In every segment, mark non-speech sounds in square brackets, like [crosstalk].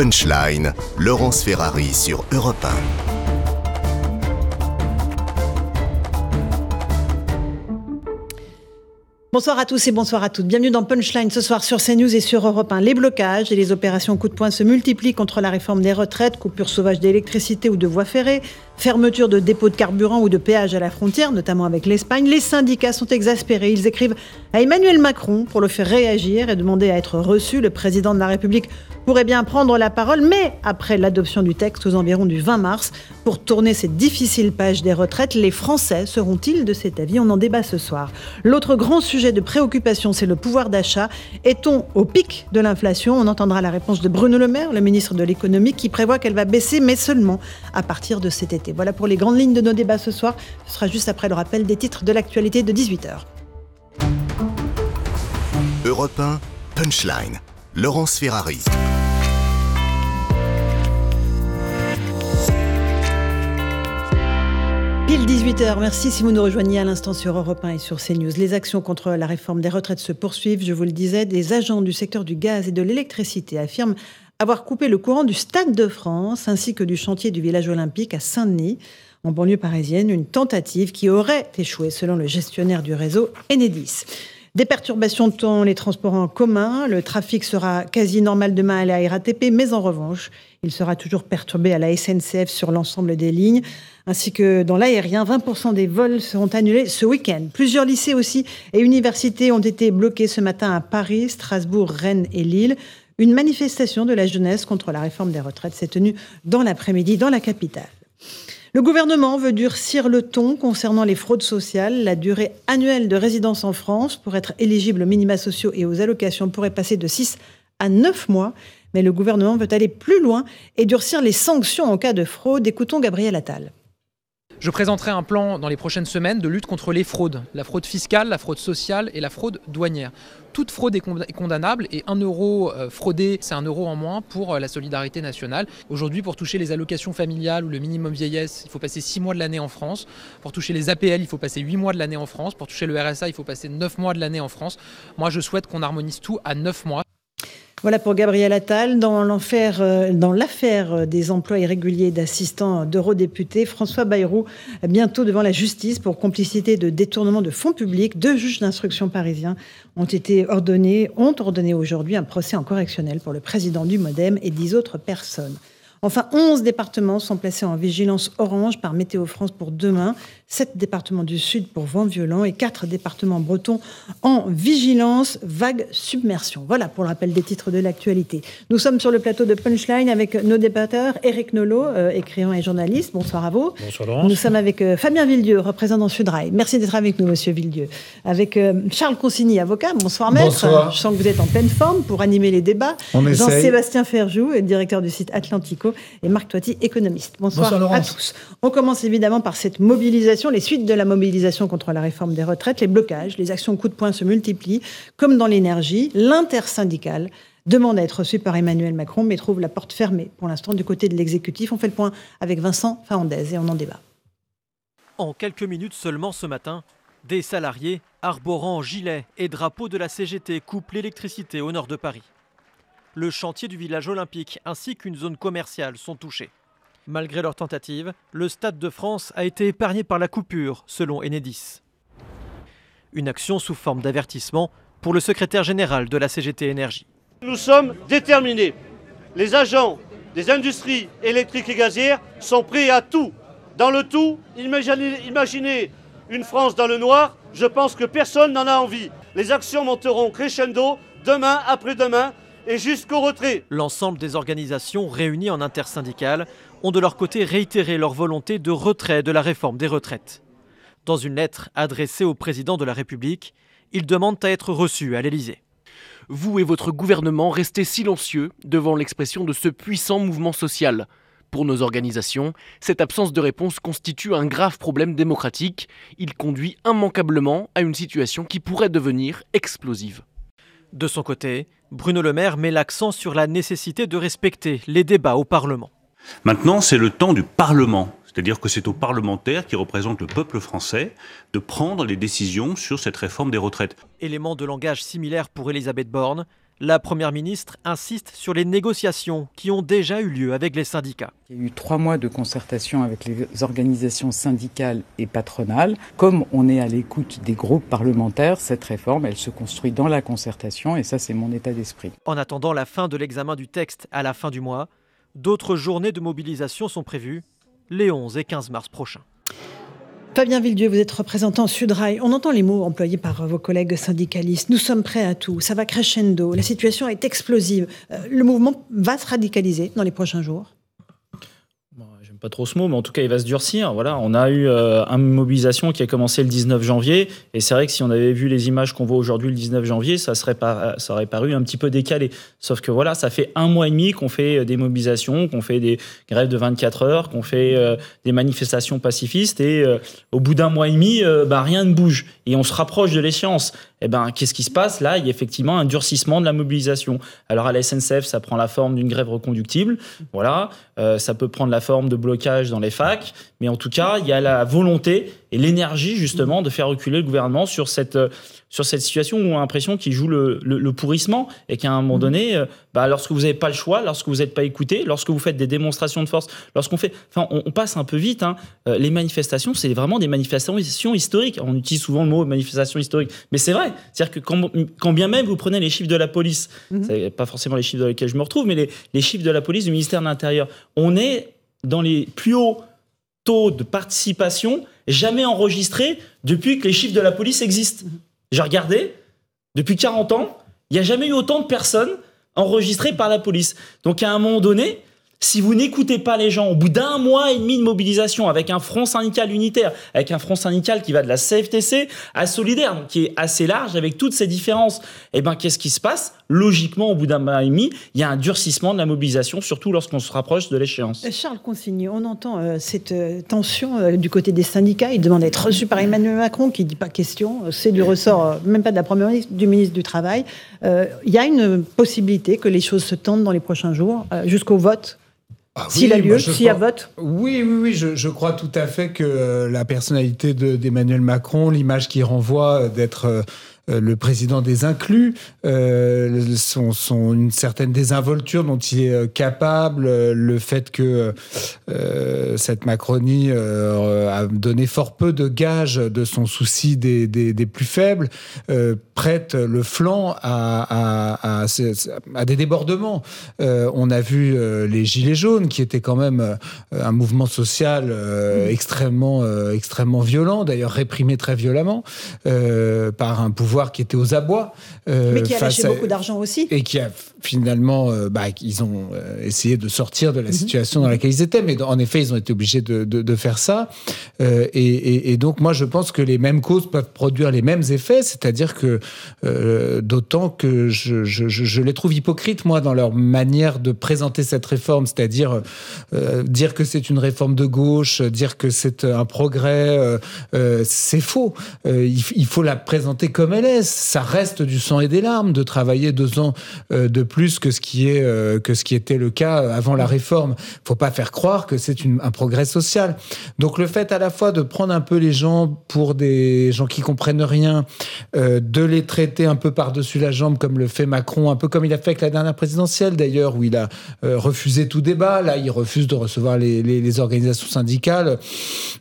Punchline, Laurence Ferrari sur Europe 1. Bonsoir à tous et bonsoir à toutes. Bienvenue dans Punchline ce soir sur CNews et sur Europe 1. Les blocages et les opérations coup de poing se multiplient contre la réforme des retraites, coupure sauvage d'électricité ou de voies ferrées, fermeture de dépôts de carburant ou de péages à la frontière, notamment avec l'Espagne. Les syndicats sont exaspérés. Ils écrivent à Emmanuel Macron pour le faire réagir et demander à être reçu. Le président de la République pourrait bien prendre la parole, mais après l'adoption du texte aux environs du 20 mars, pour tourner cette difficile page des retraites, les Français seront-ils de cet avis? On en débat ce soir. L'autre grand sujet de préoccupation, c'est le pouvoir d'achat. Est-on au pic de l'inflation? On entendra la réponse de Bruno Le Maire, le ministre de l'économie, qui prévoit qu'elle va baisser, mais seulement à partir de cet été. Voilà pour les grandes lignes de nos débats ce soir. Ce sera juste après le rappel des titres de l'actualité de 18h. Europe 1, Punchline. Laurence Ferrari. Pile 18h, merci si vous nous rejoignez à l'instant sur Europe 1 et sur CNews. Les actions contre la réforme des retraites se poursuivent, je vous le disais. Des agents du secteur du gaz et de l'électricité affirment avoir coupé le courant du Stade de France ainsi que du chantier du village olympique à Saint-Denis, en banlieue parisienne, une tentative qui aurait échoué selon le gestionnaire du réseau Enedis. Des perturbations dans les transports en commun, le trafic sera quasi normal demain à la RATP, mais en revanche, il sera toujours perturbé à la SNCF sur l'ensemble des lignes, ainsi que dans l'aérien. 20% des vols seront annulés ce week-end. Plusieurs lycées aussi et universités ont été bloqués ce matin à Paris, Strasbourg, Rennes et Lille. Une manifestation de la jeunesse contre la réforme des retraites s'est tenue dans l'après-midi dans la capitale. Le gouvernement veut durcir le ton concernant les fraudes sociales. La durée annuelle de résidence en France pour être éligible aux minima sociaux et aux allocations pourrait passer de 6 à 9 mois. Mais le gouvernement veut aller plus loin et durcir les sanctions en cas de fraude. Écoutons Gabriel Attal. Je présenterai un plan dans les prochaines semaines de lutte contre les fraudes, la fraude fiscale, la fraude sociale et la fraude douanière. Toute fraude est condamnable et un euro euh, fraudé, c'est un euro en moins pour euh, la solidarité nationale. Aujourd'hui, pour toucher les allocations familiales ou le minimum vieillesse, il faut passer 6 mois de l'année en France. Pour toucher les APL, il faut passer 8 mois de l'année en France. Pour toucher le RSA, il faut passer 9 mois de l'année en France. Moi, je souhaite qu'on harmonise tout à 9 mois. Voilà pour Gabriel Attal. Dans euh, l'affaire euh, des emplois irréguliers d'assistants d'eurodéputés, François Bayrou, bientôt devant la justice pour complicité de détournement de fonds publics, deux juges d'instruction parisiens ont été ordonnés, ont ordonné aujourd'hui un procès en correctionnel pour le président du Modem et dix autres personnes. Enfin, 11 départements sont placés en vigilance orange par Météo France pour demain. 7 départements du sud pour vent violent et 4 départements bretons en vigilance vague submersion. Voilà pour le rappel des titres de l'actualité. Nous sommes sur le plateau de Punchline avec nos débatteurs. Eric Nolot, euh, écrivain et journaliste. Bonsoir à vous. Bonsoir Laurence. Nous sommes avec euh, Fabien Villedieu, représentant Sudrail. Merci d'être avec nous, monsieur Villedieu. Avec euh, Charles Consigny, avocat. Bonsoir maître. Bonsoir. Je sens que vous êtes en pleine forme pour animer les débats. Jean-Sébastien Ferjou, directeur du site Atlantico, et Marc Toiti, économiste. Bonsoir, Bonsoir à tous. On commence évidemment par cette mobilisation les suites de la mobilisation contre la réforme des retraites, les blocages, les actions coup de poing se multiplient, comme dans l'énergie. L'intersyndicale demande à être reçue par Emmanuel Macron, mais trouve la porte fermée pour l'instant du côté de l'exécutif. On fait le point avec Vincent Fahandez et on en débat. En quelques minutes seulement ce matin, des salariés arborant gilets et drapeaux de la CGT coupent l'électricité au nord de Paris. Le chantier du village olympique ainsi qu'une zone commerciale sont touchés. Malgré leur tentative, le Stade de France a été épargné par la coupure, selon Enedis. Une action sous forme d'avertissement pour le secrétaire général de la CGT Énergie. Nous sommes déterminés. Les agents des industries électriques et gazières sont prêts à tout. Dans le tout, imaginez, imaginez une France dans le noir, je pense que personne n'en a envie. Les actions monteront crescendo demain, après-demain, et jusqu'au retrait. L'ensemble des organisations réunies en intersyndicale ont de leur côté réitéré leur volonté de retrait de la réforme des retraites. Dans une lettre adressée au président de la République, ils demandent à être reçus à l'Élysée. Vous et votre gouvernement restez silencieux devant l'expression de ce puissant mouvement social. Pour nos organisations, cette absence de réponse constitue un grave problème démocratique. Il conduit immanquablement à une situation qui pourrait devenir explosive. De son côté, Bruno Le Maire met l'accent sur la nécessité de respecter les débats au Parlement. Maintenant, c'est le temps du Parlement. C'est-à-dire que c'est aux parlementaires qui représentent le peuple français de prendre les décisions sur cette réforme des retraites. Élément de langage similaire pour Elisabeth Borne, la Première ministre insiste sur les négociations qui ont déjà eu lieu avec les syndicats. Il y a eu trois mois de concertation avec les organisations syndicales et patronales. Comme on est à l'écoute des groupes parlementaires, cette réforme, elle se construit dans la concertation et ça, c'est mon état d'esprit. En attendant la fin de l'examen du texte à la fin du mois, d'autres journées de mobilisation sont prévues les 11 et 15 mars prochains. Fabien Villedieu, vous êtes représentant Sudrail. On entend les mots employés par vos collègues syndicalistes. Nous sommes prêts à tout. Ça va crescendo. La situation est explosive. Euh, le mouvement va se radicaliser dans les prochains jours pas trop ce mot, mais en tout cas, il va se durcir. Voilà, on a eu euh, une mobilisation qui a commencé le 19 janvier, et c'est vrai que si on avait vu les images qu'on voit aujourd'hui le 19 janvier, ça, serait pas, ça aurait paru un petit peu décalé. Sauf que voilà, ça fait un mois et demi qu'on fait des mobilisations, qu'on fait des grèves de 24 heures, qu'on fait euh, des manifestations pacifistes, et euh, au bout d'un mois et demi, bah, rien ne bouge, et on se rapproche de l'échéance. Eh ben, qu'est-ce qui se passe Là, il y a effectivement un durcissement de la mobilisation. Alors à la SNCF, ça prend la forme d'une grève reconductible. Voilà, ça peut prendre la forme de blocage dans les facs, mais en tout cas, il y a la volonté et l'énergie justement de faire reculer le gouvernement sur cette, euh, sur cette situation où on a l'impression qu'il joue le, le, pourrissement et qu'à un moment mmh. donné, euh, bah, lorsque vous n'avez pas le choix, lorsque vous n'êtes pas écouté, lorsque vous faites des démonstrations de force, lorsqu'on fait, enfin, on, passe un peu vite. Hein, euh, les manifestations, c'est vraiment des manifestations historiques. On utilise souvent le mot manifestation historique, mais c'est vrai. C'est-à-dire que quand, quand, bien même vous prenez les chiffres de la police, mmh. c'est pas forcément les chiffres dans lesquels je me retrouve, mais les, les chiffres de la police du ministère de l'Intérieur, on est dans les plus hauts taux de participation jamais enregistrés depuis que les chiffres de la police existent. J'ai regardé, depuis 40 ans, il n'y a jamais eu autant de personnes enregistrées par la police. Donc à un moment donné, si vous n'écoutez pas les gens, au bout d'un mois et demi de mobilisation, avec un front syndical unitaire, avec un front syndical qui va de la CFTC à Solidaire, donc qui est assez large, avec toutes ces différences, eh ben, qu'est-ce qui se passe? Logiquement, au bout d'un mois et demi, il y a un durcissement de la mobilisation, surtout lorsqu'on se rapproche de l'échéance. Euh, Charles Consigny, on entend euh, cette euh, tension du côté des syndicats. Il demande d'être reçu par Emmanuel Macron, qui dit pas question. C'est du ressort, même pas de la première ministre, du ministre du Travail. Il y a une possibilité que les choses se tendent dans les prochains jours, jusqu'au vote ah s'il a lieu, s'il y a vote. Oui, oui, oui, je, crois tout à fait que la personnalité d'Emmanuel Macron, l'image qu'il renvoie d'être euh, le président des inclus, euh, son, une certaine désinvolture dont il est euh, capable, le fait que cette Macronie a donné fort peu de gages de son souci des, des, plus faibles, prête le flanc à, à, des débordements. on a vu les Gilets jaunes, qui étaient quand même un mouvement social extrêmement, extrêmement violent, d'ailleurs réprimé très violemment par un pouvoir qui était aux abois. Euh, Mais qui a lâché beaucoup d'argent aussi. Et qui a finalement, euh, bah, ils ont euh, essayé de sortir de la mhm. situation dans laquelle ils étaient. Mais en effet, ils ont été obligés de, de, faire ça. Et, et, donc, moi, je pense que les mêmes causes peuvent produire les mêmes effets. C'est-à-dire que, d'autant que je, je, je, les trouve hypocrites, moi, dans leur manière de présenter cette réforme. C'est-à-dire dire que c'est une réforme de gauche, dire que c'est un progrès, c'est faux. Il, il faut la présenter comme elle est ça reste du sang et des larmes de travailler deux ans euh, de plus que ce qui est euh, que ce qui était le cas avant la réforme. Faut pas faire croire que c'est un progrès social. Donc le fait à la fois de prendre un peu les gens pour des gens qui comprennent rien, euh, de les traiter un peu par-dessus la jambe comme le fait Macron, un peu comme il a fait avec la dernière présidentielle d'ailleurs, où il a refusé tout débat. Là, il refuse de recevoir les, les, organisations syndicales.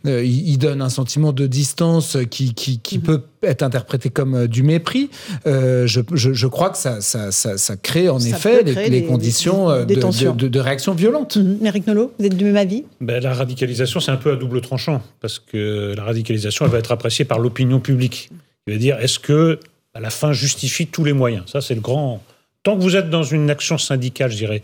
il, donne un sentiment de distance qui, qui, qui mmh. peut être interprété comme du mépris, euh, je, je, crois que ça, ça, ça, crée en effet les, conditions euh, de, de, réaction violente. Mmh. Eric Nolot, vous êtes du même avis? Ben, La radicalisation, c'est un peu à double tranchant, parce que la radicalisation, elle va être appréciée par l'opinion publique. Il va dire, est-ce que à la fin justifie tous les moyens? Ça, c'est le grand... Tant que vous êtes dans une action syndicale, je dirais,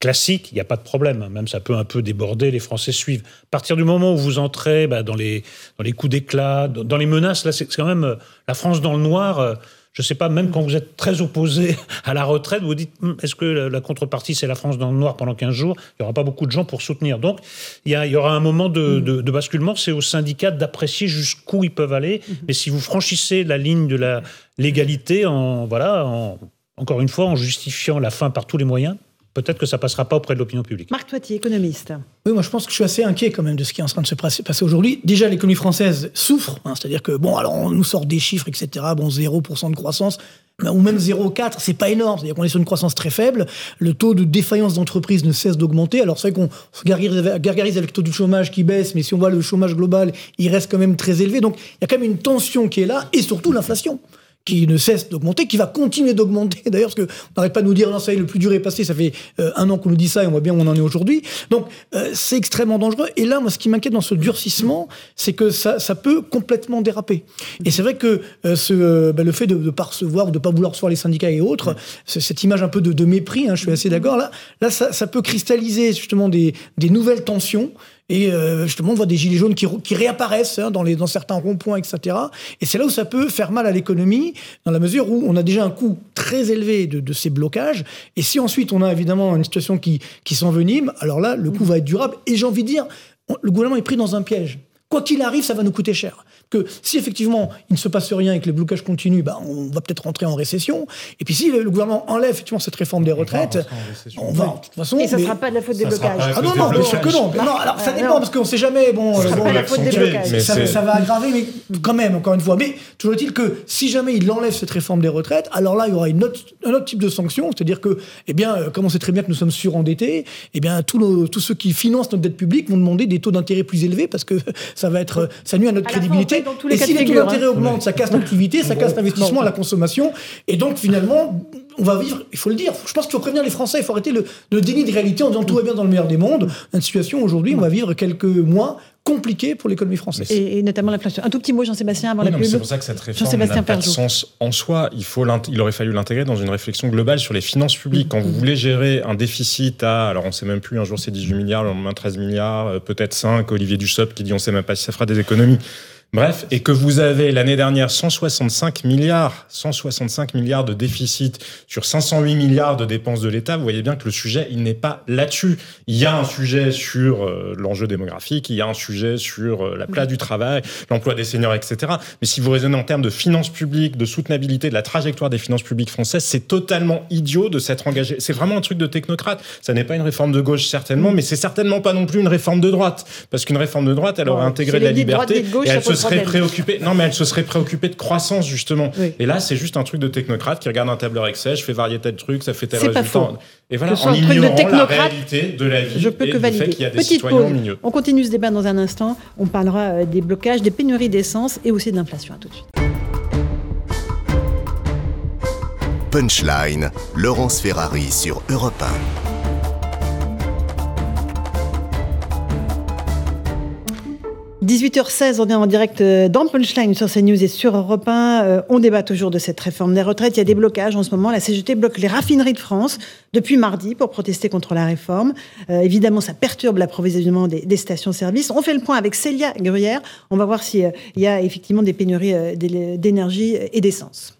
classique, il n'y a pas de problème. Même ça peut un peu déborder, les Français suivent. À partir du moment où vous entrez bah, dans, les, dans les coups d'éclat, dans les menaces, là, c'est quand même euh, la France dans le noir. Euh, je ne sais pas, même quand vous êtes très opposé [laughs] à la retraite, vous dites hum, est-ce que la contrepartie, c'est la France dans le noir pendant 15 jours? Il n'y aura pas beaucoup de gens pour soutenir. Donc, il y, aura un moment de, de basculement. C'est aux syndicats d'apprécier jusqu'où ils peuvent aller. Mmh. Mais si vous franchissez la ligne de la légalité, en, voilà, en, encore une fois, en justifiant la fin par tous les moyens, peut-être que ça passera pas auprès de l'opinion publique. Marc Toiti, économiste. Oui, moi je pense que je suis assez inquiet quand même de ce qui est en train de se passer aujourd'hui. Déjà, l'économie française souffre, hein, c'est-à-dire que, bon, alors on nous sort des chiffres, etc., bon, 0% de croissance, ou même 0,4, c'est pas énorme. C'est-à-dire qu'on est sur une croissance très faible. Le taux de défaillance d'entreprise ne cesse d'augmenter. Alors c'est vrai qu'on se gargarise avec le taux du chômage qui baisse, mais si on voit le chômage global, il reste quand même très élevé. Donc il y a quand même une tension qui est là, et surtout l'inflation qui ne cesse d'augmenter, qui va continuer d'augmenter [laughs] d'ailleurs, parce qu'on n'arrête pas de nous dire non, ça y est, le plus dur est passé, ça fait euh, un an qu'on nous dit ça et on voit bien où on en est aujourd'hui. Donc euh, c'est extrêmement dangereux. Et là, moi, ce qui m'inquiète dans ce durcissement, c'est que ça, ça peut complètement déraper. Et c'est vrai que euh, ce, bah, le fait de ne pas recevoir ou de ne pas vouloir recevoir les syndicats et autres, cette image un peu de, de mépris, hein, je suis assez d'accord, là, là ça, ça, peut cristalliser justement des, des nouvelles tensions. Et euh, justement, on voit des gilets jaunes qui, réapparaissent hein, dans, les, dans certains ronds-points, etc. Et c'est là où ça peut faire mal à l'économie, dans la mesure où on a déjà un coût très élevé de, de, ces blocages. Et si ensuite on a évidemment une situation qui, qui s'envenime, alors là, le coût va être durable. Et j'ai envie de dire, le gouvernement est pris dans un piège. Quoi qu'il arrive, ça va nous coûter cher que si effectivement il ne se passe rien et que les blocages continuent, bah, on va peut-être rentrer en récession. Et puis si le, gouvernement enlève effectivement cette réforme des retraites, on va, de toute façon. Et ça ne sera pas de la faute des blocages. Ah non, non, bien sûr que non. non alors ça dépend parce qu'on ne sait jamais. Bon, ça, bon, la faute des blocages. Ça, ça, va aggraver, mais quand même, encore une fois. Mais toujours est-il que si jamais il enlève cette réforme des retraites, alors là il y aura une autre, un autre type de sanction, c'est-à-dire que, eh bien, comme on sait très bien que nous sommes surendettés, eh bien tous, nos, tous ceux qui financent notre dette publique vont demander des taux d'intérêt plus élevés parce que [laughs] ça va être, ça nuit à notre crédibilité. et si les taux d'intérêt augmentent, ça casse l'activité, ça casse l'investissement, la consommation. Et donc, finalement, on va vivre, il faut le dire, je pense qu'il faut prévenir les Français, il faut arrêter le, le, déni de réalité en disant tout va bien dans le meilleur des mondes. Une situation aujourd'hui, on va vivre quelques mois compliqués pour l'économie française. Et, et, notamment l'inflation. Un tout petit mot, Jean-Sébastien, avant oui, la pub. C'est pour ça que cette réforme n'a pas de sens en soi. Il, faut il aurait fallu l'intégrer dans une réflexion globale sur les finances publiques. Quand vous voulez gérer un déficit à, alors on ne sait même plus, un jour c'est 18 milliards, le lendemain 13 milliards, peut-être 5, Olivier Dussopt qui dit on ne sait même pas si ça fera des économies. Bref, et que vous avez l'année dernière 165 milliards, 165 milliards de déficit sur 508 milliards de dépenses de l'État, vous voyez bien que le sujet, il n'est pas là-dessus. Il y a un sujet sur euh, l'enjeu démographique, il y a un sujet sur euh, la place du travail, l'emploi des seniors, etc. Mais si vous raisonnez en termes de finances publiques, de soutenabilité, de la trajectoire des finances publiques françaises, c'est totalement idiot de s'être engagé. C'est vraiment un truc de technocrate. Ça n'est pas une réforme de gauche, certainement, mais c'est certainement pas non plus une réforme de droite. Parce qu'une réforme de droite, elle aurait intégré de la liberté et elle se serait préoccupée. Non, mais elle se serait préoccupée de croissance justement. Oui. Et là, c'est juste un truc de technocrate qui regarde un tableur Excel, je fais varier tel truc, ça fait tel résultat. Pas faux. Et voilà, en ignorant la réalité de la vie je peux et que valider. fait qu'il y a des Petite citoyens pause. au milieu. On continue ce débat dans un instant. On parlera des blocages, des pénuries d'essence et aussi de l'inflation. À tout de suite. Punchline, Laurence Ferrari sur Europe 1. 18h16, on est en direct dans Punchline sur CNews et sur Europe 1. On débat toujours de cette réforme des retraites. Il y a des blocages en ce moment. La CGT bloque les raffineries de France depuis mardi pour protester contre la réforme. Euh, évidemment, ça perturbe l'approvisionnement des, stations-service. On fait le point avec Célia Gruyère. On va voir s'il y a effectivement des pénuries d'énergie et d'essence.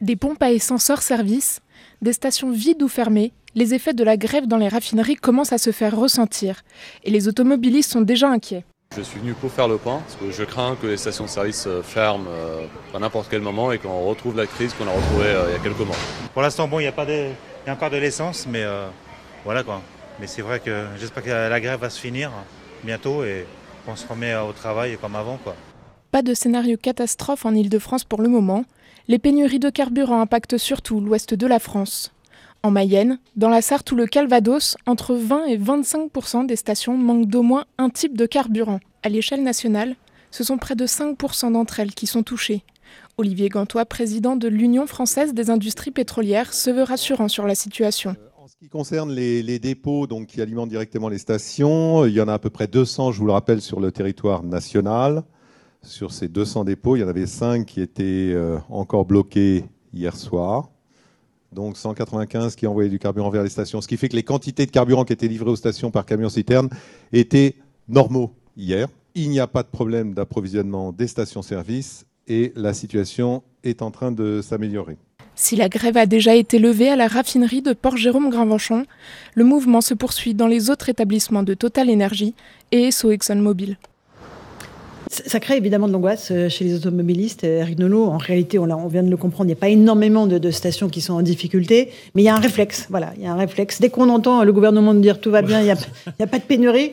Des pompes à essence hors service, des stations vides ou fermées, les effets de la grève dans les raffineries commencent à se faire ressentir. Et les automobilistes sont déjà inquiets. Je suis venu pour faire le point, parce que je crains que les stations-service ferment euh, à n'importe quel moment et qu'on retrouve la crise qu'on a retrouvée euh, il y a quelques mois. Pour l'instant, bon, il y a pas de, il y a encore de l'essence, mais euh, voilà quoi. Mais c'est vrai que j'espère que la grève va se finir bientôt et qu'on se remet au travail comme avant quoi. Pas de scénario catastrophe en Ile-de-France pour le moment. Les pénuries de carburant impactent surtout l'ouest de la France. En Mayenne, dans la Sarthe ou le Calvados, entre 20 et 25% des stations manquent d'au moins un type de carburant. À l'échelle nationale, ce sont près de 5 d'entre elles qui sont touchées. Olivier Gantois, président de l'Union française des industries pétrolières, se veut rassurant sur la situation. En ce qui concerne les, dépôts donc, qui alimentent directement les stations, il y en a à peu près 200, je vous le rappelle, sur le territoire national. Sur ces 200 dépôts, il y en avait 5 qui étaient euh, encore bloqués hier soir donc 195 qui envoyaient du carburant vers les stations, ce qui fait que les quantités de carburant qui étaient livrées aux stations par camion citerne étaient normaux hier. Il n'y a pas de problème d'approvisionnement des stations-service et la situation est en train de s'améliorer. Si la grève a déjà été levée à la raffinerie de Port-Jérôme-Grinvenchon, le mouvement se poursuit dans les autres établissements de Total Energy et Esso ExxonMobil. Ça crée évidemment de l'angoisse euh, chez les automobilistes. Euh, Eric Nolot, en réalité, on, on, vient de le comprendre, il n'y a pas énormément de, de, stations qui sont en difficulté, mais il y a un réflexe. Voilà, il y a un réflexe. Dès qu'on entend le gouvernement dire tout va bien, il n'y a, a, pas de pénurie,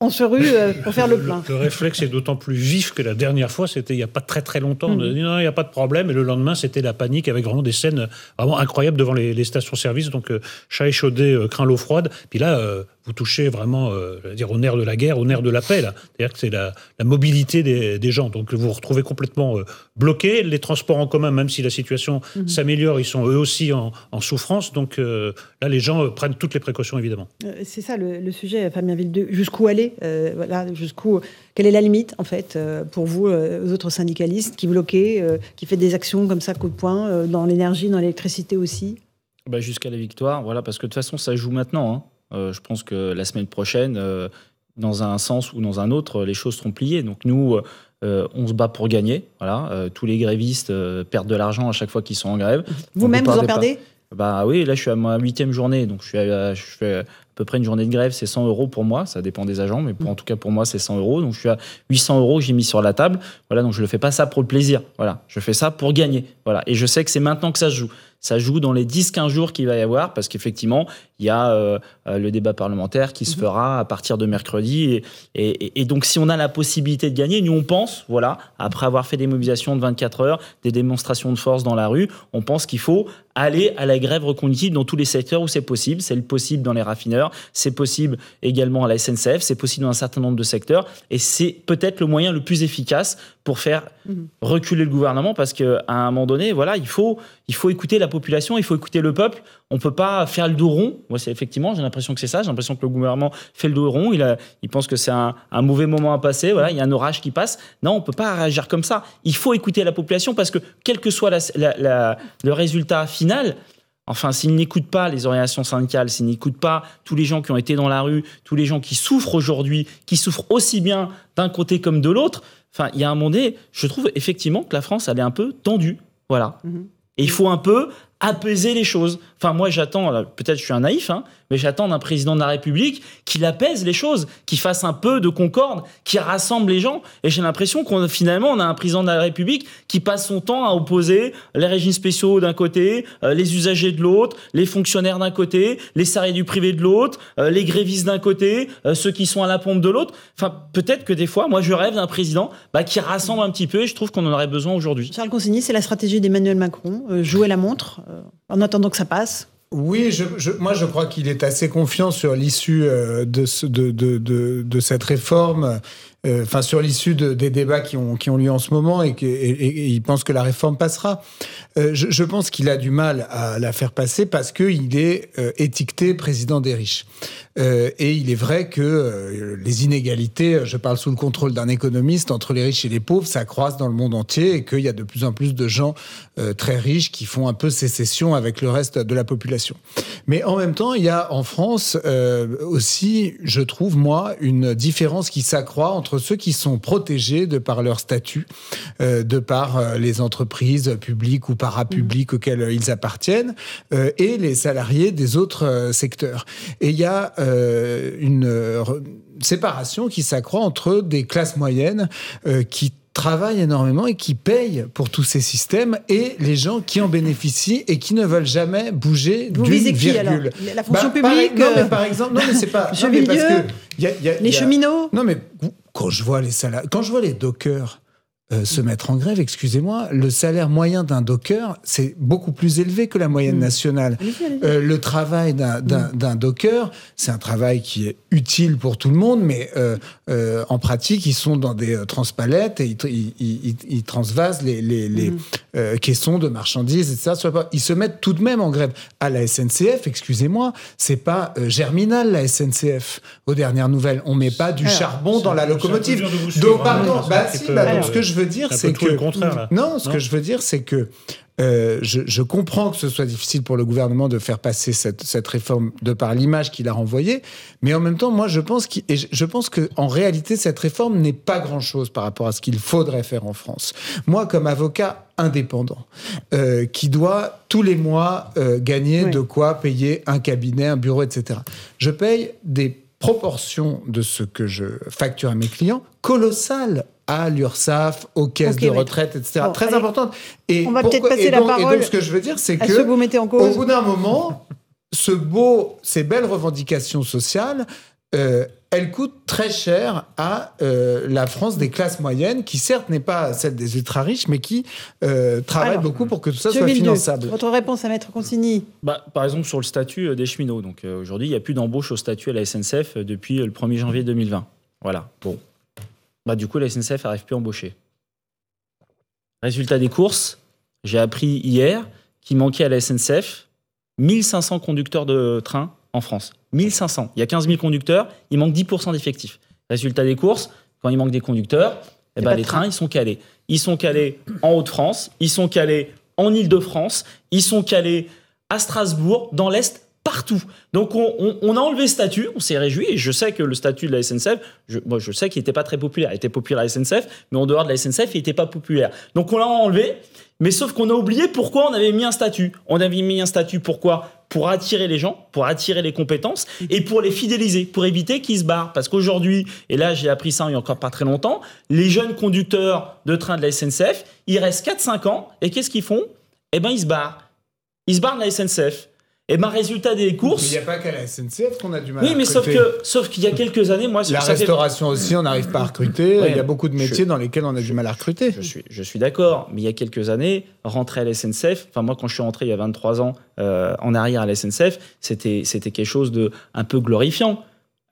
on se rue euh, pour faire le plein. Le, le réflexe est d'autant plus vif que la dernière fois, c'était il n'y a pas très très longtemps. Mm. On a dit non, il n'y a pas de problème. Et le lendemain, c'était la panique avec vraiment des scènes vraiment incroyables devant les, les stations-service. Donc, chat échaudé, craint l'eau froide. Puis là, vous touchez vraiment euh, dire, au nerf de la guerre, au nerf de la paix. C'est-à-dire que c'est la, la, mobilité des, des, gens. Donc vous vous retrouvez complètement euh, bloqué. Les transports en commun, même si la situation Mhm. s'améliore, ils sont eux aussi en, en souffrance. Donc euh, là, les gens prennent toutes les précautions, évidemment. Euh, c'est ça le, le, sujet, Fabien Ville. Jusqu'où aller euh, voilà, jusqu'où Quelle est la limite, en fait, euh, pour vous, aux autres syndicalistes qui bloquez, euh, qui faites des actions comme ça, coup de poing, euh, dans l'énergie, dans l'électricité aussi? Bah, Jusqu'à la victoire, voilà, parce que de toute façon, ça joue maintenant. Hein. Euh, je pense que la semaine prochaine, euh, dans un sens ou dans un autre, les choses seront pliées. Donc nous, euh, on se bat pour gagner. Voilà. Euh, tous les grévistes perdent de l'argent à chaque fois qu'ils sont en grève. Vous-même, vous en perdez. Bah oui, là je suis à ma huitième journée, donc je, suis à, je fais à peu près une journée de grève, c'est 100 euros pour moi, ça dépend des agents, mais pour, en tout cas pour moi c'est 100 euros, donc je suis à 800 euros que j'ai mis sur la table, voilà, donc je ne fais pas ça pour le plaisir, voilà, je fais ça pour gagner, voilà, et je sais que c'est maintenant que ça se joue ça joue dans les 10-15 jours qu'il va y avoir, parce qu'effectivement, il y a euh, le débat parlementaire qui se Mhm. fera à partir de mercredi. Et, et, et, donc, si on a la possibilité de gagner, nous, on pense, voilà, après avoir fait des mobilisations de 24 heures, des démonstrations de force dans la rue, on pense qu'il faut aller à la grève reconductive dans tous les secteurs où c'est possible. C'est possible dans les raffineurs, c'est possible également à la SNCF, c'est possible dans un certain nombre de secteurs. Et c'est peut-être le moyen le plus efficace pour faire reculer le gouvernement, parce qu'à un moment donné, voilà, il faut, il faut écouter la population, il faut écouter le peuple. On peut pas faire le dos rond. Moi, c'est effectivement, j'ai l'impression que c'est ça. J'ai l'impression que le gouvernement fait le dos rond. Il, a, il pense que c'est un, mauvais moment à passer. Voilà, il y a un orage qui passe. Non, on peut pas réagir comme ça. Il faut écouter la population parce que quel que soit le résultat final, Enfin, s'ils n'écoutent pas les orientations syndicales, s'ils n'écoutent pas tous les gens qui ont été dans la rue, tous les gens qui souffrent aujourd'hui, qui souffrent aussi bien d'un côté comme de l'autre, enfin, il y a un moment donné, je trouve effectivement que la France, elle est un peu tendue. Voilà. Mhm. Mm -hmm. Et il faut un peu apaiser les choses. Enfin, moi, j'attends, peut-être je suis un naïf, hein, mais j'attends d'un président de la République qu'il apaise les choses, qu'il fasse un peu de concorde, qu'il rassemble les gens. Et j'ai l'impression qu'on finalement, on a un président de la République qui passe son temps à opposer les régimes spéciaux d'un côté, euh, les usagers de l'autre, les fonctionnaires d'un côté, les salariés du privé de l'autre, euh, les grévistes d'un côté, euh, ceux qui sont à la pompe de l'autre. Enfin, peut-être que des fois, moi, je rêve d'un président bah, qui rassemble un petit peu et je trouve qu'on en aurait besoin aujourd'hui. Charles Consigny, c'est la stratégie d'Emmanuel Macron, jouer la montre en attendant que ça passe oui, je, je, moi je crois qu'il est assez confiant sur l'issue euh, de, de, de, de, de cette réforme, euh, enfin sur l'issue des débats qui ont, qui ont lieu en ce moment et, que, et, il pense que la réforme passera. Euh, je, pense qu'il a du mal à la faire passer parce qu'il est euh, étiqueté président des riches. Et il est vrai que les inégalités, je parle sous le contrôle d'un économiste, entre les riches et les pauvres, ça croise dans le monde entier et qu'il y a de plus en plus de gens très riches qui font un peu sécession avec le reste de la population. Mais en même temps, il y a en France aussi, je trouve, moi, une différence qui s'accroît entre ceux qui sont protégés de par leur statut, euh, de par les entreprises publiques ou parapubliques mmh. auxquelles ils appartiennent, euh, et les salariés des autres euh, secteurs. Et il y a euh, une séparation qui s'accroît entre des classes moyennes euh, qui travaillent énormément et qui payent pour tous ces systèmes et les gens qui en bénéficient et qui ne veulent jamais bouger d'une virgule. La fonction bah, publique par, Non, mais par exemple, non, mais c'est pas. [laughs] non, mais parce que y a, y a, les y a, cheminots. Non, mais quand je vois les salariés, quand je vois les dockers. Euh, se mettre en grève, excusez-moi, le salaire moyen d'un docker, c'est beaucoup plus élevé que la moyenne mmh. nationale. Euh, le travail d'un mmh. docker, c'est un travail qui est utile pour tout le monde, mais euh, en pratique, ils sont dans des transpalettes et ils, ils, ils, ils transvasent les, les, les mmh. caissons de marchandises, etc. Ils se mettent tout de même en grève. À la SNCF, excusez-moi, c'est pas germinal la SNCF. Aux dernières nouvelles, on met pas du Alors, charbon dans la locomotive. Donc, pardon, bah, si, bah, donc, ce que je veux dire, c'est que. Le contraire, là. Non, ce non que je veux dire, c'est que. Euh, je, je, comprends que ce soit difficile pour le gouvernement de faire passer cette, cette réforme de par l'image qu'il a renvoyée, mais en même temps, moi, je pense, qu je, je pense que en réalité, cette réforme n'est pas grand-chose par rapport à ce qu'il faudrait faire en France. Moi, comme avocat indépendant, euh, qui doit tous les mois euh, gagner oui. de quoi payer un cabinet, un bureau, etc., je paye des proportions de ce que je facture à mes clients colossales à l'URSSAF, aux caisses de retraite, etc. Très importante. Et on va peut-être passer la parole. Et donc, ce que je veux dire, c'est que, vous mettez en cause. au bout d'un moment, ce beau, ces belles revendications sociales, euh, elles coûtent très cher à euh, la France des classes moyennes, qui certes n'est pas celle des ultra riches, mais qui euh, travaillent beaucoup pour que tout ça soit finançable. Votre réponse à Maître Consigny bah, Par exemple, sur le statut des cheminots. Donc aujourd'hui, il n'y a plus d'embauche au statut à la SNCF depuis le 1er janvier 2020. Voilà. Bon. Bah, du coup, la SNCF n'arrive plus à embaucher. Résultat des courses, j'ai appris hier qu'il manquait à la SNCF 1500 conducteurs de train en France. 1500. Il y a 15 000 conducteurs, il manque 10% d'effectifs. Résultat des courses, quand il manque des conducteurs, eh ben, les trains, ils sont calés. Ils sont calés en Haute-France, ils sont calés en Île-de-France, ils sont calés à Strasbourg, dans l'Est, partout. Donc on, a enlevé le statut, on s'est réjoui, et je sais que le statut de la SNCF, moi je sais qu'il n'était pas très populaire. Il était populaire à la SNCF, mais en dehors de la SNCF, il n'était pas populaire. Donc on l'a enlevé, mais sauf qu'on a oublié pourquoi on avait mis un statut. On avait mis un statut pourquoi? Pour attirer les gens, pour attirer les compétences, et pour les fidéliser, pour éviter qu'ils se barrent. Parce qu'aujourd'hui, et là j'ai appris ça il n'y a encore pas très longtemps, les jeunes conducteurs de train de la SNCF, ils restent 4-5 ans, et qu'est-ce qu'ils font? Eh ben ils se barrent. Ils se barrent de la SNCF. Et ben, résultat des courses. Il n'y a pas qu'à la SNCF qu'on a du mal oui, mais sauf que, sauf qu'il y a quelques années, moi, la restauration aussi, on n'arrive pas à recruter. il y a beaucoup de métiers dans lesquels on a du mal à recruter. Je suis, je suis d'accord, mais il y a quelques années, rentrer à la SNCF. Enfin, moi, quand je suis rentré il y a 23 ans euh, en arrière à la SNCF, c'était, c'était quelque chose de un peu glorifiant.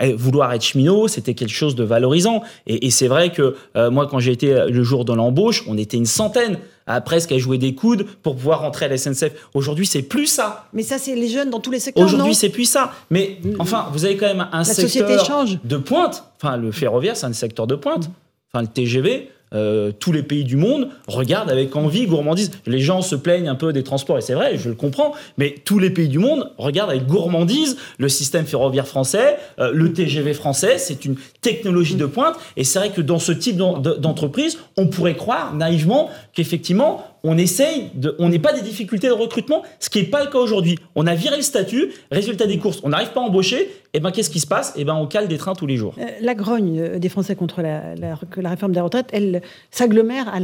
Et vouloir être cheminot, c'était quelque chose de valorisant. Et, c'est vrai que euh, moi, quand j'ai été le jour de l'embauche, on était une centaine à presque à jouer des coudes pour pouvoir rentrer à la SNCF. Aujourd'hui, c'est plus ça. Mais ça, c'est les jeunes dans tous les secteurs. Aujourd'hui, c'est plus ça. Mais enfin, vous avez quand même un secteur de pointe. Enfin, le ferroviaire, c'est un secteur de pointe. Enfin, le TGV, euh, tous les pays du monde regardent avec envie, gourmandise. Les gens se plaignent un peu des transports, et c'est vrai, je le comprends, mais tous les pays du monde regardent avec gourmandise le système ferroviaire français, euh, le TGV français, c'est une technologie de pointe, et c'est vrai que dans ce type d'entreprise, on pourrait croire naïvement qu'effectivement, on essaye on n'est pas des difficultés de recrutement, ce qui n'est pas le cas aujourd'hui. On a viré le statut, résultat des courses, on n'arrive pas à embaucher, eh ben qu'est-ce qui se passe? Et eh ben on cale des trains tous les jours. Euh, la grogne euh, des Français contre la, réforme des retraites, elle s'agglomère à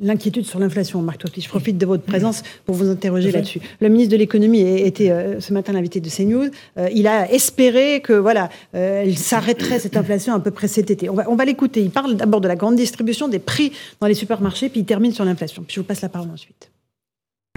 l'inquiétude sur l'inflation. Marc Toiti, je profite de votre présence pour vous interroger là-dessus. Le ministre de l'économie était euh, ce matin l'invité de CNews. il a espéré que voilà, elle s'arrêterait cette inflation à peu près cet été. On va, on va l'écouter. Il parle d'abord de la grande distribution, des prix dans les supermarchés, puis il termine sur l'inflation. Puis je vous passe la parole ensuite.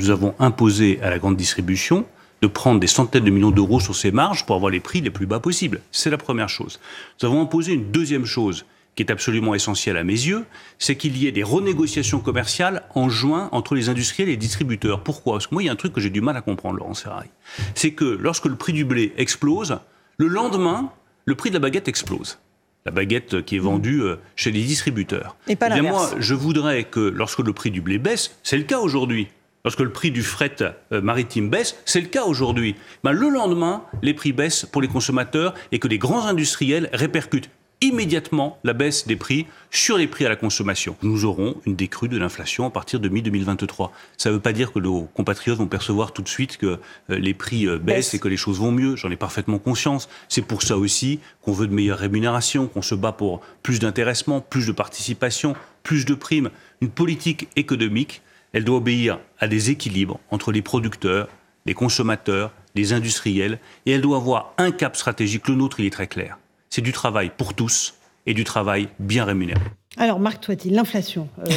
Nous avons imposé à la grande distribution de prendre des centaines de millions d'euros sur ses marges pour avoir les prix les plus bas possibles. C'est la première chose. Nous avons imposé une deuxième chose qui est absolument essentielle à mes yeux, c'est qu'il y ait des renégociations commerciales en juin entre les industriels et les distributeurs. Pourquoi? Parce que moi, il y a un truc que j'ai du mal à comprendre, Laurent Ferrari. C'est que lorsque le prix du blé explose, le lendemain, le prix de la baguette explose la baguette qui est vendue euh, chez les distributeurs. Et pas eh moi, je voudrais que lorsque le prix du blé baisse, c'est le cas aujourd'hui, lorsque le prix du fret euh, maritime baisse, c'est le cas aujourd'hui, ben, le lendemain, les prix baissent pour les consommateurs et que les grands industriels répercutent immédiatement la baisse des prix sur les prix à la consommation. Nous aurons une décrue de l'inflation à partir de mi-2023. Ça ne veut pas dire que nos compatriotes vont percevoir tout de suite que euh, les prix euh, baissent et que les choses vont mieux. J'en ai parfaitement conscience. C'est pour ça aussi qu'on veut de meilleures rémunérations, qu'on se bat pour plus d'intéressement, plus de participation, plus de primes. Une politique économique, elle doit obéir à des équilibres entre les producteurs, les consommateurs, les industriels, et elle doit avoir un cap stratégique. Le nôtre, il est très clair c'est du travail pour tous et du travail bien rémunéré. Alors, Marc Toiti, l'inflation, euh,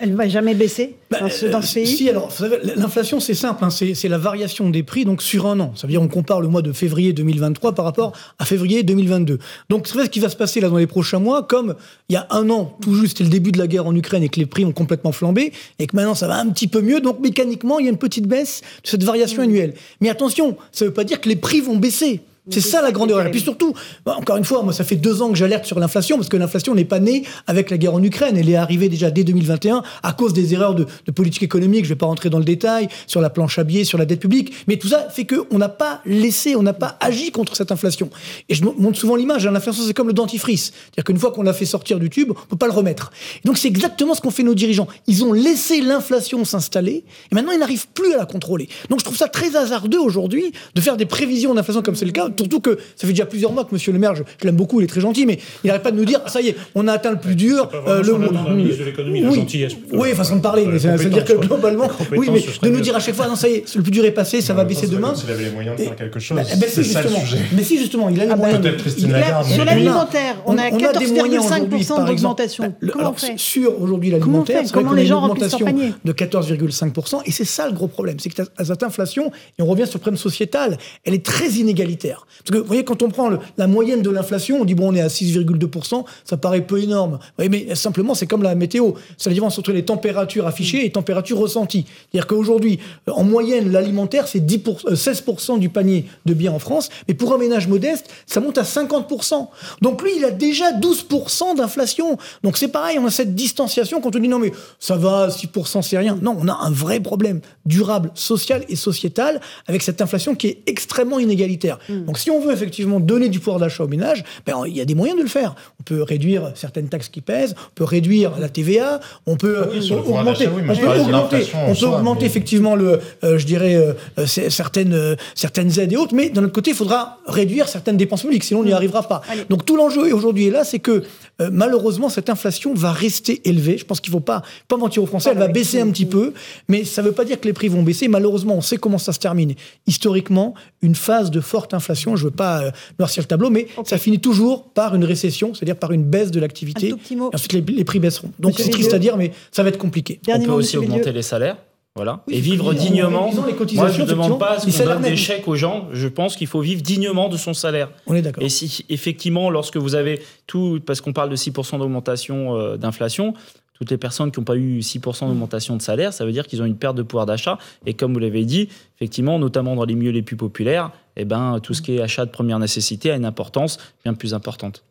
elle ne va jamais baisser bah, dans, ce, dans ce, pays Si, alors, l'inflation, c'est simple, hein, c'est la variation des prix donc sur un an. Ça veut dire on compare le mois de février 2023 par rapport à février 2022. Donc, c'est ce qui va se passer là dans les prochains mois, comme il y a un an, tout juste, c'était le début de la guerre en Ukraine et que les prix ont complètement flambé, et que maintenant ça va un petit peu mieux, donc mécaniquement, il y a une petite baisse de cette variation mmh. annuelle. Mais attention, ça ne veut pas dire que les prix vont baisser. C'est ça la grandeur. Et puis surtout, bah, encore une fois, moi, ça fait deux ans que j'alerte sur l'inflation, parce que l'inflation n'est pas née avec la guerre en Ukraine. Elle est arrivée déjà dès 2021 à cause des erreurs de, politique économique. Je ne vais pas rentrer dans le détail sur la planche à billets, sur la dette publique. Mais tout ça fait qu'on n'a pas laissé, on n'a pas agi contre cette inflation. Et je montre souvent l'image. Hein, l'inflation, c'est comme le dentifrice. C'est-à-dire qu'une fois qu'on l'a fait sortir du tube, on ne peut pas le remettre. Et donc, c'est exactement ce qu'ont fait nos dirigeants. Ils ont laissé l'inflation s'installer et maintenant, ils n'arrivent plus à la contrôler. Donc, je trouve ça très hasardeux aujourd'hui de faire des prévisions d'inflation comme c'est le cas surtout que ça fait déjà plusieurs mois que Monsieur le Maire, je, l'aime beaucoup, il est très gentil, mais il n'arrête pas de nous dire ça y est, on a atteint le plus dur. Euh, le ministre de l'économie, oui, gentillesse. Oui, façon de parler, mais ça veut dire que globalement, oui, mais de nous dire à chaque fois non ça y est, le plus dur est passé, ça va baisser demain. S'il avait les moyens de faire quelque chose. Ben, ben si, justement. Mais si justement, il a les moyens. Peut-être Christine Lagarde. Sur l'alimentaire, on a 14,5% d'augmentation. Comment on fait Sur aujourd'hui l'alimentaire, comment les gens remplissent leur panier de 14,5%. Et c'est ça le gros problème, c'est que cette inflation, et on revient sur le problème sociétal, elle est très inégalitaire. Parce que vous voyez, quand on prend la moyenne de l'inflation, on dit bon, on est à 6,2%, ça paraît peu énorme. Voyez, mais simplement, c'est comme la météo. C'est la différence entre les températures affichées et les températures ressenties. C'est-à-dire qu'aujourd'hui, euh, en moyenne, l'alimentaire, c'est 16% euh, du panier de biens en France, mais pour un ménage modeste, ça monte à 50%. Donc lui, il a déjà 12% d'inflation. Donc c'est pareil, on a cette distanciation quand on dit non mais ça va, 6% c'est rien. Non, on a un vrai problème durable, social et sociétal avec cette inflation qui est extrêmement inégalitaire. Hmm. Donc si on veut effectivement donner du pouvoir d'achat aux ménages, ben, il y a des moyens de le faire. On peut réduire certaines taxes qui pèsent, on peut réduire la TVA, on peut augmenter, on peut augmenter, effectivement le, euh, je dirais euh, certaines euh, certaines aides et autres, mais d'un autre côté, il faudra réduire certaines dépenses publiques, sinon on n'y hmm. arrivera pas. Donc tout l'enjeu aujourd'hui est là, c'est que malheureusement cette inflation va rester élevée. Je pense qu'il ne faut pas pas mentir aux Français, elle va baisser un petit peu, mais ça ne veut pas dire que les prix vont baisser. Malheureusement, on sait comment ça se termine. Historiquement, une phase de forte inflation, je ne veux pas noircir le tableau, mais ça finit toujours par une récession, c'est-à-dire par une baisse de l'activité. Ensuite, les, prix baisseront. Donc c'est triste à dire, mais ça va être compliqué. on peut aussi augmenter les salaires. Voilà. et vivre dignement. Moi, je ne demande pas ce qu'on donne des chèques aux gens. Je pense qu'il faut vivre dignement de son salaire. On est d'accord. Et si, effectivement, lorsque vous avez tout, parce qu'on parle de 6% d'augmentation euh, d'inflation, toutes les personnes qui n'ont pas eu 6% d'augmentation de salaire, ça veut dire qu'ils ont une perte de pouvoir d'achat. Et comme vous l'avez dit, effectivement, notamment dans les milieux les plus populaires, eh ben, tout ce qui est achat de première nécessité a une importance bien plus importante.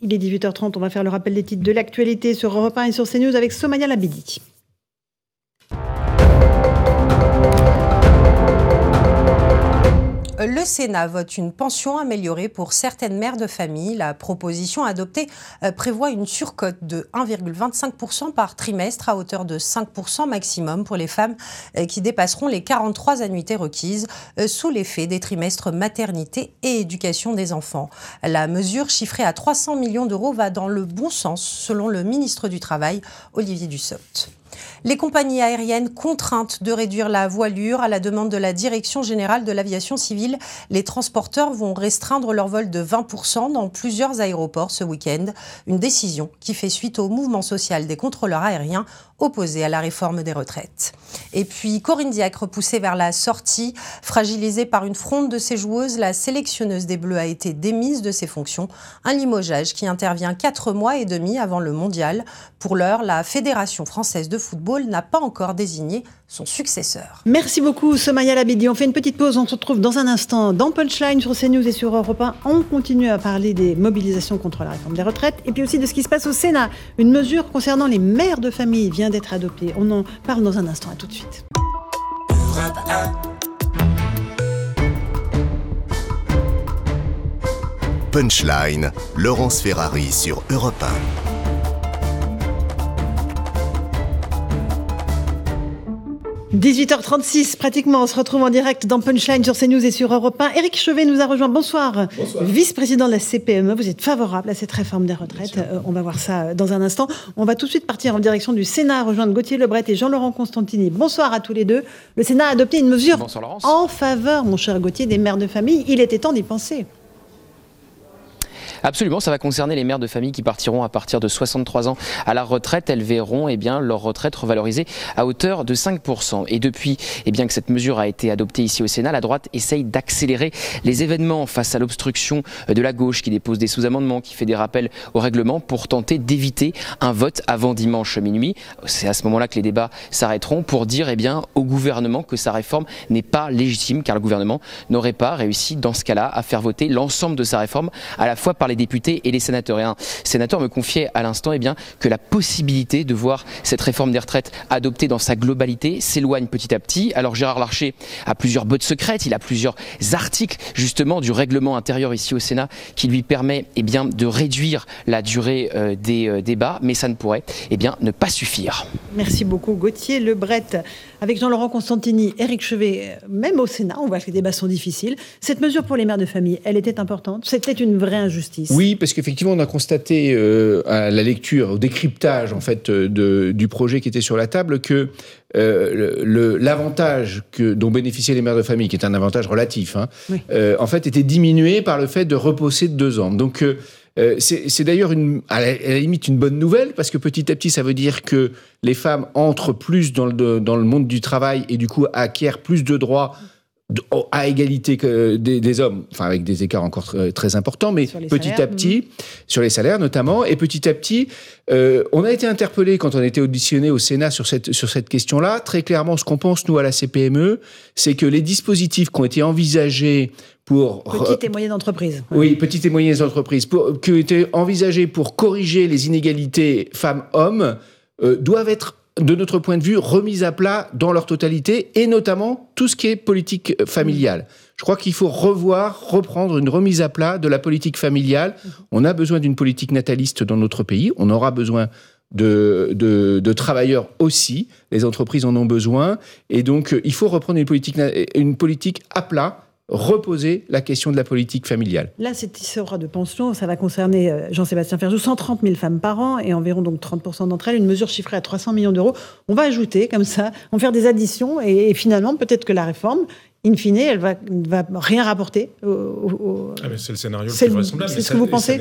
Il est 18h30, on va faire le rappel des titres de l'actualité sur Europe 1 et sur CNews avec Somaya Labidi. Le Sénat vote une pension améliorée pour certaines mères de famille. La proposition adoptée euh, prévoit une surcote de 1,25% par trimestre à hauteur de 5% maximum pour les femmes euh, qui dépasseront les 43 annuités requises euh, sous l'effet des trimestres maternité et éducation des enfants. La mesure chiffrée à 300 millions d'euros va dans le bon sens selon le ministre du Travail, Olivier Dussopt. Les compagnies aériennes contraintes de réduire la voilure à la demande de la Direction générale de l'aviation civile, les transporteurs vont restreindre leur vol de 20% dans plusieurs aéroports ce week-end. Une décision qui fait suite au mouvement social des contrôleurs aériens opposés à la réforme des retraites. Et puis Corinne Diacre repoussée vers la sortie, fragilisée par une fronde de ses joueuses, la sélectionneuse des Bleus a été démise de ses fonctions. Un limogeage qui intervient quatre mois et demi avant le mondial. Pour l'heure, la Fédération française de football n'a pas encore désigné son successeur. Merci beaucoup, Somaya Labidi. On fait une petite pause. On se retrouve dans un instant dans Punchline sur CNews et sur Europe 1. On continue à parler des mobilisations contre la réforme des retraites et puis aussi de ce qui se passe au Sénat. Une mesure concernant les mères de famille vient d'être adoptée. On en parle dans un instant. À tout de suite. Punchline, Laurence Ferrari sur Europe 1. 18h36, pratiquement, on se retrouve en direct dans Punchline sur CNews et sur Europe 1. Éric Chevet nous a rejoint. Bonsoir. Vice-président de la CPME. Vous êtes favorable à cette réforme des retraites? Euh, on va voir ça euh, dans un instant. On va tout de suite partir en direction du Sénat, rejoindre Gauthier Lebret et Jean-Laurent Constantini. Bonsoir à tous les deux. Le Sénat a adopté une mesure en faveur, mon cher Gauthier, des mères de famille. Il était temps d'y penser. Absolument, ça va concerner les mères de famille qui partiront à partir de 63 ans à la retraite. Elles verront eh bien, leur retraite revalorisée à hauteur de 5%. Et depuis eh bien, que cette mesure a été adoptée ici au Sénat, la droite essaye d'accélérer les événements face à l'obstruction de la gauche qui dépose des sous-amendements, qui fait des rappels au règlement pour tenter d'éviter un vote avant dimanche minuit. C'est à ce moment-là que les débats s'arrêteront pour dire eh bien, au gouvernement que sa réforme n'est pas légitime car le gouvernement n'aurait pas réussi dans ce cas-là à faire voter l'ensemble de sa réforme à la fois par les députés et les sénateurs. Et un sénateur me confiait à l'instant eh que la possibilité de voir cette réforme des retraites adoptée dans sa globalité s'éloigne petit à petit. Alors Gérard Larcher a plusieurs bottes secrètes, il a plusieurs articles justement du règlement intérieur ici au Sénat qui lui permet eh bien, de réduire la durée euh, des euh, débats, mais ça ne pourrait eh bien, ne pas suffire. Merci beaucoup Gauthier Lebret. Avec Jean-Laurent Constantini, Éric Chevet, même au Sénat, on voit que les débats sont difficiles. Cette mesure pour les mères de famille, elle était importante? C'était une vraie injustice? Oui, parce qu'effectivement, on a constaté euh, à la lecture, au décryptage en fait de, du projet qui était sur la table que euh, l'avantage dont bénéficiaient les mères de famille, qui est un avantage relatif, hein, euh, en fait, était diminué par le fait de reposer de deux ans. Donc, euh, c'est d'ailleurs à, la, limite une bonne nouvelle parce que petit à petit, ça veut dire que les femmes entrent plus dans le, dans le monde du travail et du coup acquièrent plus de droits à égalité que des, hommes, enfin avec des écarts encore très, importants, mais petit à petit, mhm. sur les salaires notamment, et petit à petit, euh, on a été interpellé quand on a été auditionné au Sénat sur cette, sur cette question-là. Très clairement, ce qu'on pense, nous, à la CPME, c'est que les dispositifs qui ont été envisagés pour... Petites et moyennes entreprises. Oui, petites et moyennes entreprises, pour, qui ont été envisagés pour corriger les inégalités femmes-hommes, euh, doivent être de notre point de vue, remise à plat dans leur totalité, et notamment tout ce qui est politique familiale. Je crois qu'il faut revoir, reprendre une remise à plat de la politique familiale. On a besoin d'une politique nataliste dans notre pays, on aura besoin de, de, travailleurs aussi, les entreprises en ont besoin, et donc il faut reprendre une politique, une politique à plat reposer la question de la politique familiale. Là, cette histoire de pension, ça va concerner euh, Jean-Sébastien Ferjou, 130 000 femmes par an et environ donc 30% d'entre elles, une mesure chiffrée à 300 millions d'euros. On va ajouter comme ça, on va faire des additions et, finalement, peut-être que la réforme, in fine, elle va, va rien rapporter. Ah, c'est le scénario le plus vraisemblable. C'est ce que vous pensez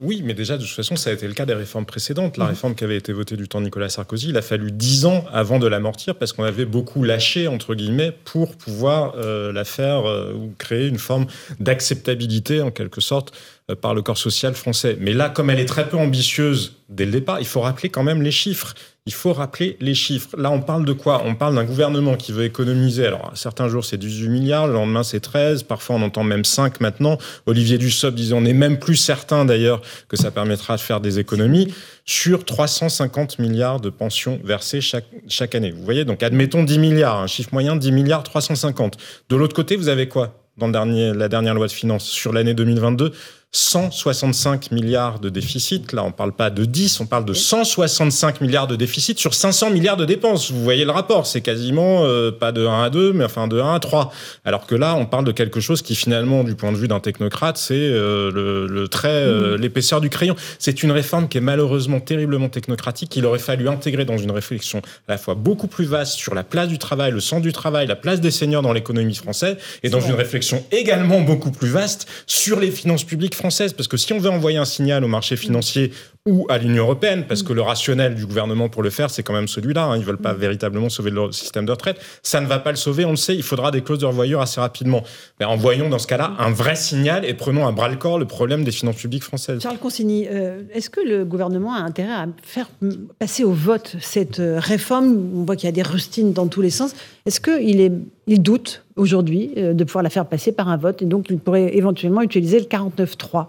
oui, mais déjà, de toute façon, ça a été le cas des réformes précédentes. La mhm. réforme qui avait été votée du temps de Nicolas Sarkozy, il a fallu dix ans avant de l'amortir parce qu'on avait beaucoup lâché, entre guillemets, pour pouvoir euh, la faire euh, ou créer une forme d'acceptabilité, en quelque sorte, euh, par le corps social français. Mais là, comme elle est très peu ambitieuse dès le départ, il faut rappeler quand même les chiffres. Il faut rappeler les chiffres. Là, on parle de quoi? On parle d'un gouvernement qui veut économiser. Alors, certains jours, c'est 18 milliards, le lendemain, c'est 13. Parfois, on entend même 5 maintenant. Olivier Dussopt disait, on n'est même plus certain d'ailleurs que ça permettra de faire des économies sur 350 milliards de pensions versées chaque, année. Vous voyez, donc admettons 10 milliards, un chiffre moyen, 10 milliards 350. De l'autre côté, vous avez quoi dans la dernière loi de finances sur l'année 2022 165 milliards de déficit. Là, on ne parle pas de 10, on parle de 165 milliards de déficit sur 500 milliards de dépenses. Vous voyez le rapport, c'est quasiment euh, pas de 1 à 2, mais enfin de 1 à 3. Alors que là, on parle de quelque chose qui finalement, du point de vue d'un technocrate, c'est euh, le, trait, euh, mmh. l'épaisseur du crayon. C'est une réforme qui est malheureusement terriblement technocratique, qu'il aurait fallu intégrer dans une réflexion à la fois beaucoup plus vaste sur la place du travail, le sens du travail, la place des seniors dans l'économie française, et dans une réflexion également beaucoup plus vaste sur les finances publiques françaises parce que si on veut envoyer un signal au marché financier ou à l'Union européenne, parce que le rationnel du gouvernement pour le faire, c'est quand même celui-là. Hein, ils veulent pas véritablement sauver le système de retraite. Ça ne va pas le sauver, on le sait. Il faudra des clauses de revoyure assez rapidement. Mais envoyons dans ce cas-là un vrai signal et prenons à bras le corps le problème des finances publiques françaises. Charles Consigny, euh, est-ce que le gouvernement a intérêt à faire passer au vote cette euh, réforme? On voit qu'il y a des rustines dans tous les sens. Est-ce qu'il est, il doute aujourd'hui euh, de pouvoir la faire passer par un vote et donc il pourrait éventuellement utiliser le 49-3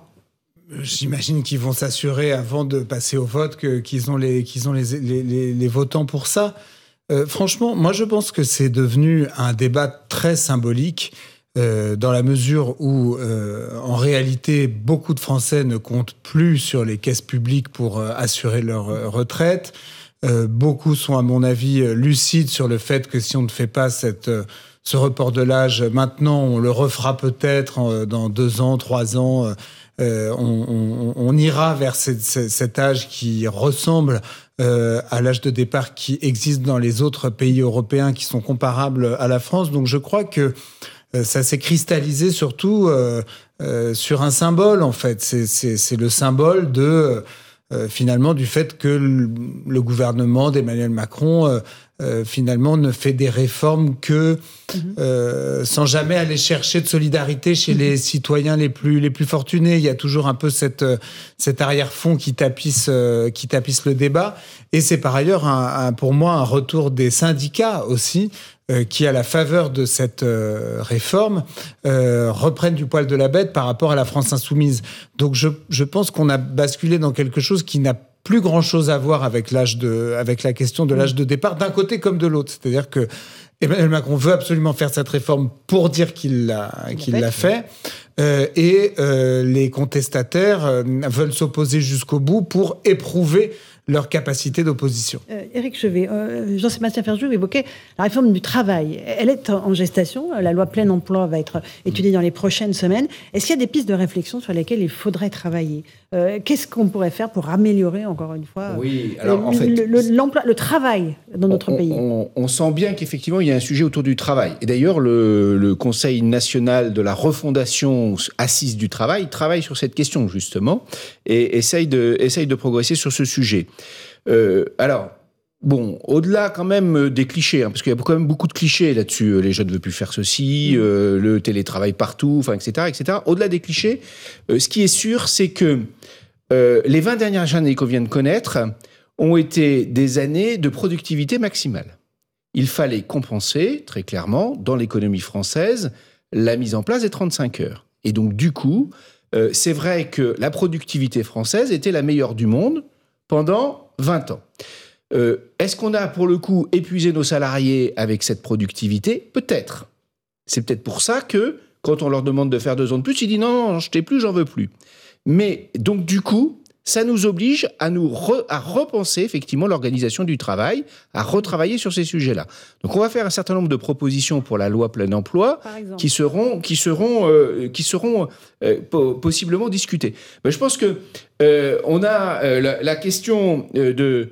J'imagine qu'ils vont s'assurer avant de passer au vote qu'ils ont, les, qu'ils ont les, les, votants pour ça. Euh, franchement, moi je pense que c'est devenu un débat très symbolique euh, dans la mesure où, euh, en réalité, beaucoup de Français ne comptent plus sur les caisses publiques pour assurer leur retraite. beaucoup sont, à mon avis, lucides sur le fait que si on ne fait pas cette ce report de l'âge, maintenant, on le refera peut-être dans deux ans, trois ans. Euh, on, ira vers cet âge qui ressemble euh, à l'âge de départ qui existe dans les autres pays européens qui sont comparables à la France. Donc je crois que euh, ça s'est cristallisé surtout sur un symbole en fait. C'est le symbole de finalement du fait que le, gouvernement d'Emmanuel Macron euh, finalement ne fait des réformes que euh, sans jamais aller chercher de solidarité chez les citoyens les plus les plus fortunés. Il y a toujours un peu cette euh, cet arrière-fond qui tapisse qui tapisse le débat. Et c'est par ailleurs un, pour moi un retour des syndicats aussi qui, à la faveur de cette réforme, reprennent du poil de la bête par rapport à la France insoumise. Donc je, je pense qu'on a basculé dans quelque chose qui n'a plus grand chose à voir avec l'âge de, avec la question de l'âge de départ d'un côté comme de l'autre. C'est-à-dire que Emmanuel Macron veut absolument faire cette réforme pour dire qu'il l'a, qu'il l'a fait. Euh, et euh, les contestataires euh, veulent s'opposer jusqu'au bout pour éprouver leur capacité d'opposition. Euh, Éric Chevet, euh, Jean-Sébastien Ferjou évoquait la réforme du travail. Elle est en gestation. La loi plein emploi va être étudiée dans les prochaines semaines. Est-ce qu'il y a des pistes de réflexion sur lesquelles il faudrait travailler? Euh, Qu'est-ce qu'on pourrait faire pour améliorer, encore une fois, oui, alors, en fait, le, travail dans notre pays? on, sent bien qu'effectivement, il y a un sujet autour du travail. Et d'ailleurs, le, le Conseil national de la refondation assise du travail travaille sur cette question, justement, et essaye de, essaye de progresser sur ce sujet. Euh, alors, Bon, au-delà quand même euh, des clichés, hein, parce qu'il y a quand même beaucoup de clichés là-dessus. Euh, les jeunes ne veulent plus faire ceci, mm. le télétravail partout, enfin, etc., etc. Au-delà des clichés, ce qui est sûr, c'est que les 20 dernières années qu'on vient de connaître ont été des années de productivité maximale. Il fallait compenser, très clairement, dans l'économie française, la mise en place des 35 heures. Et donc, du coup, c'est vrai que la productivité française était la meilleure du monde pendant 20 ans. Euh, est-ce qu'on a pour le coup épuisé nos salariés avec cette productivité? Peut-être. C'est peut-être pour ça que quand on leur demande de faire deux ans de plus, ils disent non, non, t'ai plus, j'en veux plus. Mais donc du coup, ça nous oblige à nous à repenser effectivement l'organisation du travail, à retravailler sur ces sujets-là. Donc on va faire un certain nombre de propositions pour la loi plein emploi qui seront qui seront euh, qui seront euh, possiblement discutées. Mais je pense que euh, on a la, la, question de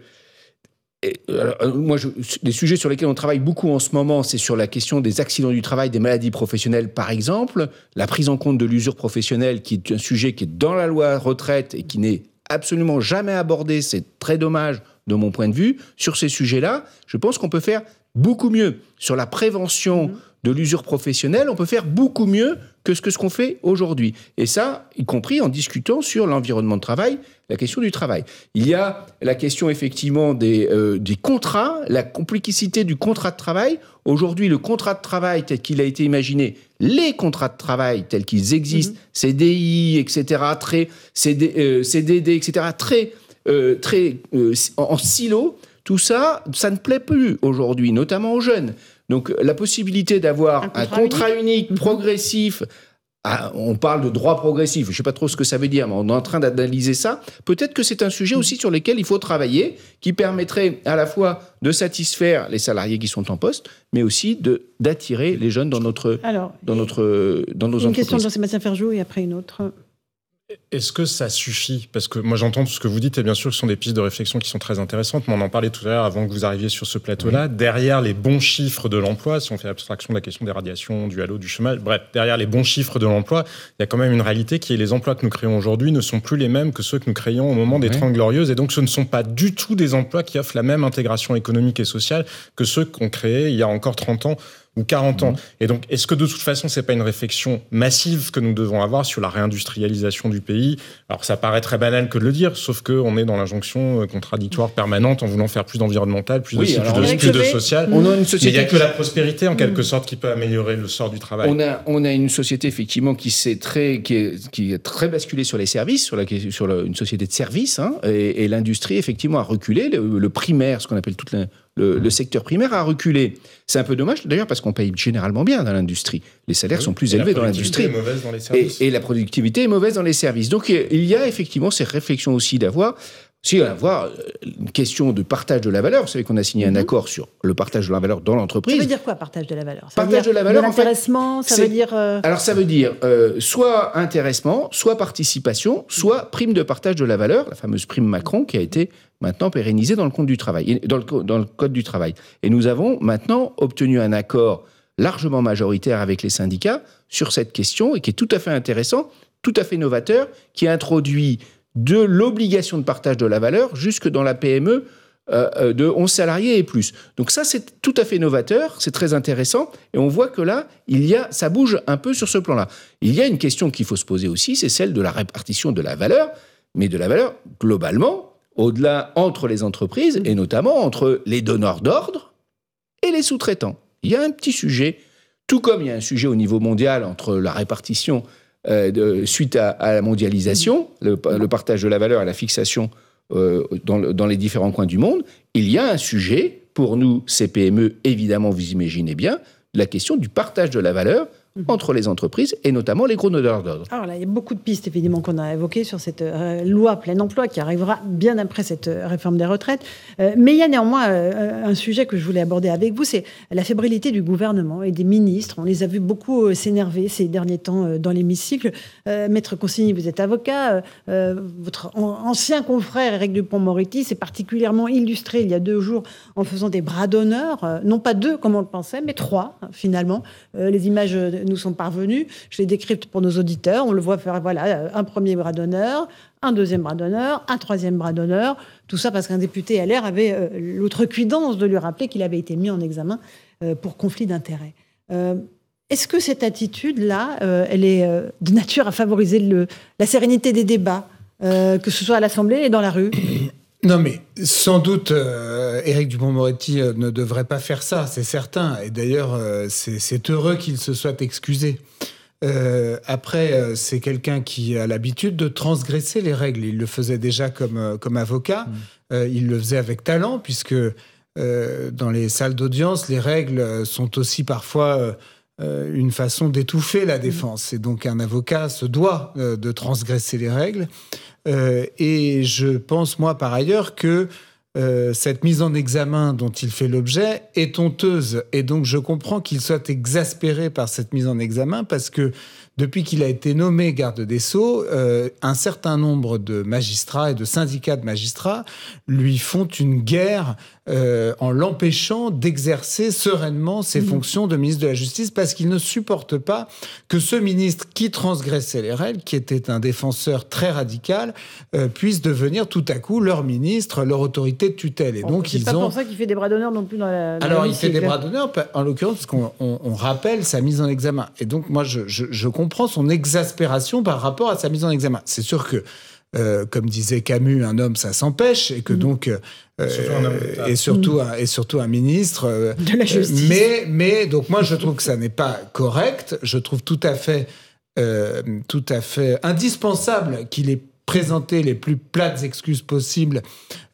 moi, je, les sujets sur lesquels on travaille beaucoup en ce moment, c'est sur la question des accidents du travail, des maladies professionnelles, par exemple, la prise en compte de l'usure professionnelle, qui est un sujet qui est dans la loi retraite et qui n'est absolument jamais abordé, c'est très dommage de mon point de vue, sur ces sujets-là, je pense qu'on peut faire beaucoup mieux. Sur la prévention mhm. de l'usure professionnelle, on peut faire beaucoup mieux que ce que ce qu'on fait aujourd'hui. Et ça, y compris en discutant sur l'environnement de travail, la question du travail. Il y a la question effectivement des, euh, des contrats, la complexité du contrat de travail. Aujourd'hui, le contrat de travail tel qu'il a été imaginé, les contrats de travail tels qu'ils existent, mhm. CDI, etc., très, CD, CDD, etc., très, euh, très euh, en silo, tout ça, ça ne plaît plus aujourd'hui, notamment aux jeunes. Donc la possibilité d'avoir un, contrat, unique, mhm. progressif, ah, on parle de droit progressif, je ne sais pas trop ce que ça veut dire, mais on est en train d'analyser ça. Peut-être que c'est un sujet aussi sur lequel il faut travailler, qui permettrait à la fois de satisfaire les salariés qui sont en poste, mais aussi d'attirer les jeunes dans notre dans notre dans nos une entreprises. Une question de Jean-Sébastien Ferjou et après une autre. Est-ce que ça suffit? Parce que moi j'entends tout ce que vous dites et bien sûr ce sont des pistes de réflexion qui sont très intéressantes, mais on en parlait tout à l'heure avant que vous arriviez sur ce plateau-là. Derrière les bons chiffres de l'emploi, si on fait abstraction de la question des radiations, du halo, du chômage, bref, derrière les bons chiffres de l'emploi, il y a quand même une réalité qui est les emplois que nous créons aujourd'hui ne sont plus les mêmes que ceux que nous créions au moment des Trente Glorieuses et donc ce ne sont pas du tout des emplois qui offrent la même intégration économique et sociale que ceux qu'on créait il y a encore 30 ans ou 40 ans. Mhm. Et donc, est-ce que de toute façon, c'est pas une réflexion massive que nous devons avoir sur la réindustrialisation du pays? Alors, ça paraît très banal que de le dire, sauf qu'on est dans l'injonction euh, contradictoire permanente en voulant faire plus d'environnemental, plus de plus, de, social. On a une société il n'y a que la prospérité, en quelque mm. sorte, qui peut améliorer le sort du travail. On a, on a une société, effectivement, qui, s'est très, qui, est, qui est très basculée sur les services, sur, la, sur une société de services, hein, et, l'industrie, effectivement, a reculé. Le, le primaire, ce qu'on appelle toute la, le, secteur primaire a reculé. C'est un peu dommage d'ailleurs parce qu'on paye généralement bien dans l'industrie. Les salaires sont plus élevés dans l'industrie. Et, et, la productivité est mauvaise dans les services. Donc il y a effectivement ces réflexions aussi d'avoir si on avoir une question de partage de la valeur, vous savez qu'on a signé un mhm. accord sur le partage de la valeur dans l'entreprise. Ça veut dire quoi, partage de la valeur? Ça Partage de la valeur, l'intéressement, ça veut dire... Euh, Alors ça veut dire euh, soit intéressement, soit participation, soit prime de partage de la valeur, la fameuse prime Macron qui a été maintenant pérennisée dans le, compte du travail, dans le, dans le Code du travail. Et nous avons maintenant obtenu un accord largement majoritaire avec les syndicats sur cette question et qui est tout à fait intéressant, tout à fait novateur, qui introduit de l'obligation de partage de la valeur jusque dans la PME de 11 salariés et plus. Donc ça, c'est tout à fait novateur, c'est très intéressant, et on voit que là, il y a, ça bouge un peu sur ce plan-là. Il y a une question qu'il faut se poser aussi, c'est celle de la répartition de la valeur, mais de la valeur globalement, au-delà entre les entreprises, et notamment entre les donneurs d'ordre et les sous-traitants. Il y a un petit sujet, tout comme il y a un sujet au niveau mondial entre la répartition de, suite à, la mondialisation, le, partage de la valeur et la fixation euh, dans, les différents coins du monde, il y a un sujet, pour nous, CPME, évidemment, vous imaginez bien, la question du partage de la valeur. Entre les entreprises et notamment les gros nodeurs d'ordre. Alors là, il y a beaucoup de pistes évidemment qu'on a évoquées sur cette euh, loi plein emploi qui arrivera bien après cette euh, réforme des retraites. Euh, mais il y a néanmoins un sujet que je voulais aborder avec vous, c'est la fébrilité du gouvernement et des ministres. On les a vus beaucoup s'énerver ces derniers temps dans l'hémicycle. Maître Consigny, vous êtes avocat. votre ancien confrère Éric Dupont-Moretti s'est particulièrement illustré il y a deux jours en faisant des bras d'honneur, non pas deux comme on le pensait, mais trois finalement. les images nous sont parvenus. Je les décrypte pour nos auditeurs. On le voit faire voilà, un premier bras d'honneur, un deuxième bras d'honneur, un troisième bras d'honneur. Tout ça parce qu'un député LR avait euh, l'outrecuidance de lui rappeler qu'il avait été mis en examen euh, pour conflit d'intérêts. Euh, est-ce que cette attitude-là, elle est de nature à favoriser la sérénité des débats, que ce soit à l'Assemblée et dans la rue? Non, mais sans doute, euh, Éric Dupont-Moretti euh, ne devrait pas faire ça, c'est certain. Et d'ailleurs, euh, c'est heureux qu'il se soit excusé. après, c'est quelqu'un qui a l'habitude de transgresser les règles. Il le faisait déjà comme, comme avocat. Mmh. il le faisait avec talent, puisque dans les salles d'audience, les règles sont aussi parfois une façon d'étouffer la mmh. défense. Et donc, un avocat se doit de transgresser les règles. Euh, et je pense, moi, par ailleurs, que euh, cette mise en examen dont il fait l'objet est honteuse. Et donc, je comprends qu'il soit exaspéré par cette mise en examen parce que depuis qu'il a été nommé garde des Sceaux, euh, un certain nombre de magistrats et de syndicats de magistrats lui font une guerre euh, en l'empêchant d'exercer sereinement ses mmh. fonctions de ministre de la Justice parce qu'il ne supporte pas que ce ministre qui transgressait les règles, qui était un défenseur très radical, euh, puisse devenir tout à coup leur ministre, leur autorité de tutelle. Et donc ils pas pour ça qu'il fait des bras d'honneur non plus dans la. Alors il fait des bras d'honneur, en l'occurrence parce qu'on rappelle sa mise en examen. Et donc moi je, je, je comprend son exaspération par rapport à sa mise en examen. C'est sûr que, euh, comme disait Camus, un homme, ça s'empêche, et que mhm. donc. Euh, surtout et, surtout un, et surtout un ministre. Euh, de la justice. mais, mais, donc, moi, je trouve que ça n'est pas correct. Je trouve tout à fait, tout à fait indispensable qu'il ait présenter les plus plates excuses possibles,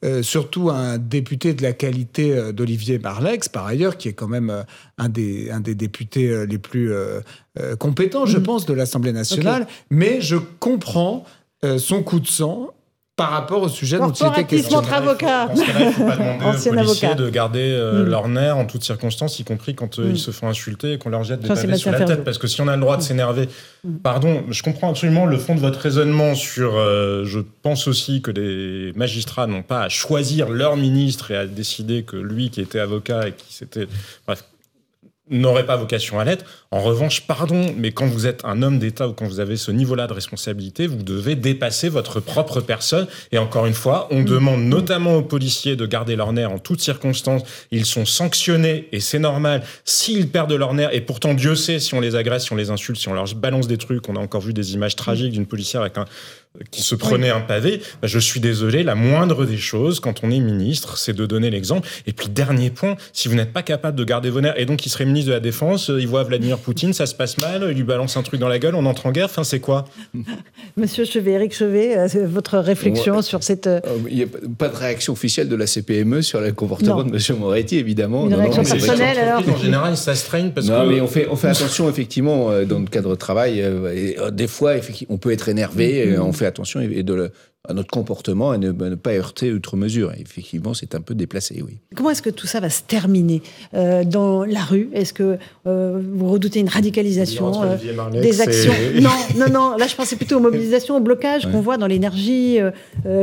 euh, surtout à un député de la qualité euh, d'Olivier Marlex, par ailleurs, qui est quand même euh, un, des, un des députés les plus compétents, je mm. pense, de l'Assemblée nationale. Mais je comprends son coup de sang par rapport au sujet dont il était question. Notre avocat. il ne faut pas demander aux policiers de garder euh, mm. leur nerf en toutes circonstances, y compris quand euh, mm. ils se font insulter et qu'on leur jette des pavés sur la tête. Parce que si on a le droit de mm. s'énerver, pardon, je comprends absolument le fond de votre raisonnement sur. Euh, je pense aussi que les magistrats n'ont pas à choisir leur ministre et à décider que lui qui était avocat et qui s'était. Bref, n'aurait pas vocation à l'être. En revanche, pardon, mais quand vous êtes un homme d'État ou quand vous avez ce niveau-là de responsabilité, vous devez dépasser votre propre personne. Et encore une fois, on demande notamment aux policiers de garder leur nerf en toutes circonstances. Ils sont sanctionnés et c'est normal s'ils perdent leur nerf. Et pourtant, Dieu sait si on les agresse, si on les insulte, si on leur balance des trucs. On a encore vu des images tragiques d'une policière avec un, qui se prenait un pavé, bah, je suis désolé, la moindre des choses quand on est ministre, c'est de donner l'exemple. Et puis dernier point, si vous n'êtes pas capable de garder vos nerfs, et donc il serait ministre de la Défense, euh, il voit Vladimir Poutine, ça se passe mal, il lui balance un truc dans la gueule, on entre en guerre, enfin c'est quoi? [laughs] Monsieur Chevet, Eric Chevet, euh, votre réflexion sur cette... Euh, il n'y a pas de réaction officielle de la CPME sur le comportement de Monsieur Moretti, évidemment. Une réaction personnelle alors En général, ça se traîne parce non, mais on fait, on fait attention effectivement dans le cadre de travail. des fois, on peut être énervé, on fait attention et de à notre comportement et ne, pas heurter outre mesure. Effectivement, c'est un peu déplacé, oui. Comment est-ce que tout ça va se terminer euh, dans la rue? Est-ce que euh, vous redoutez une radicalisation euh, des actions? Non, non, non. Là, je pensais plutôt aux mobilisations, au blocage qu'on voit dans l'énergie,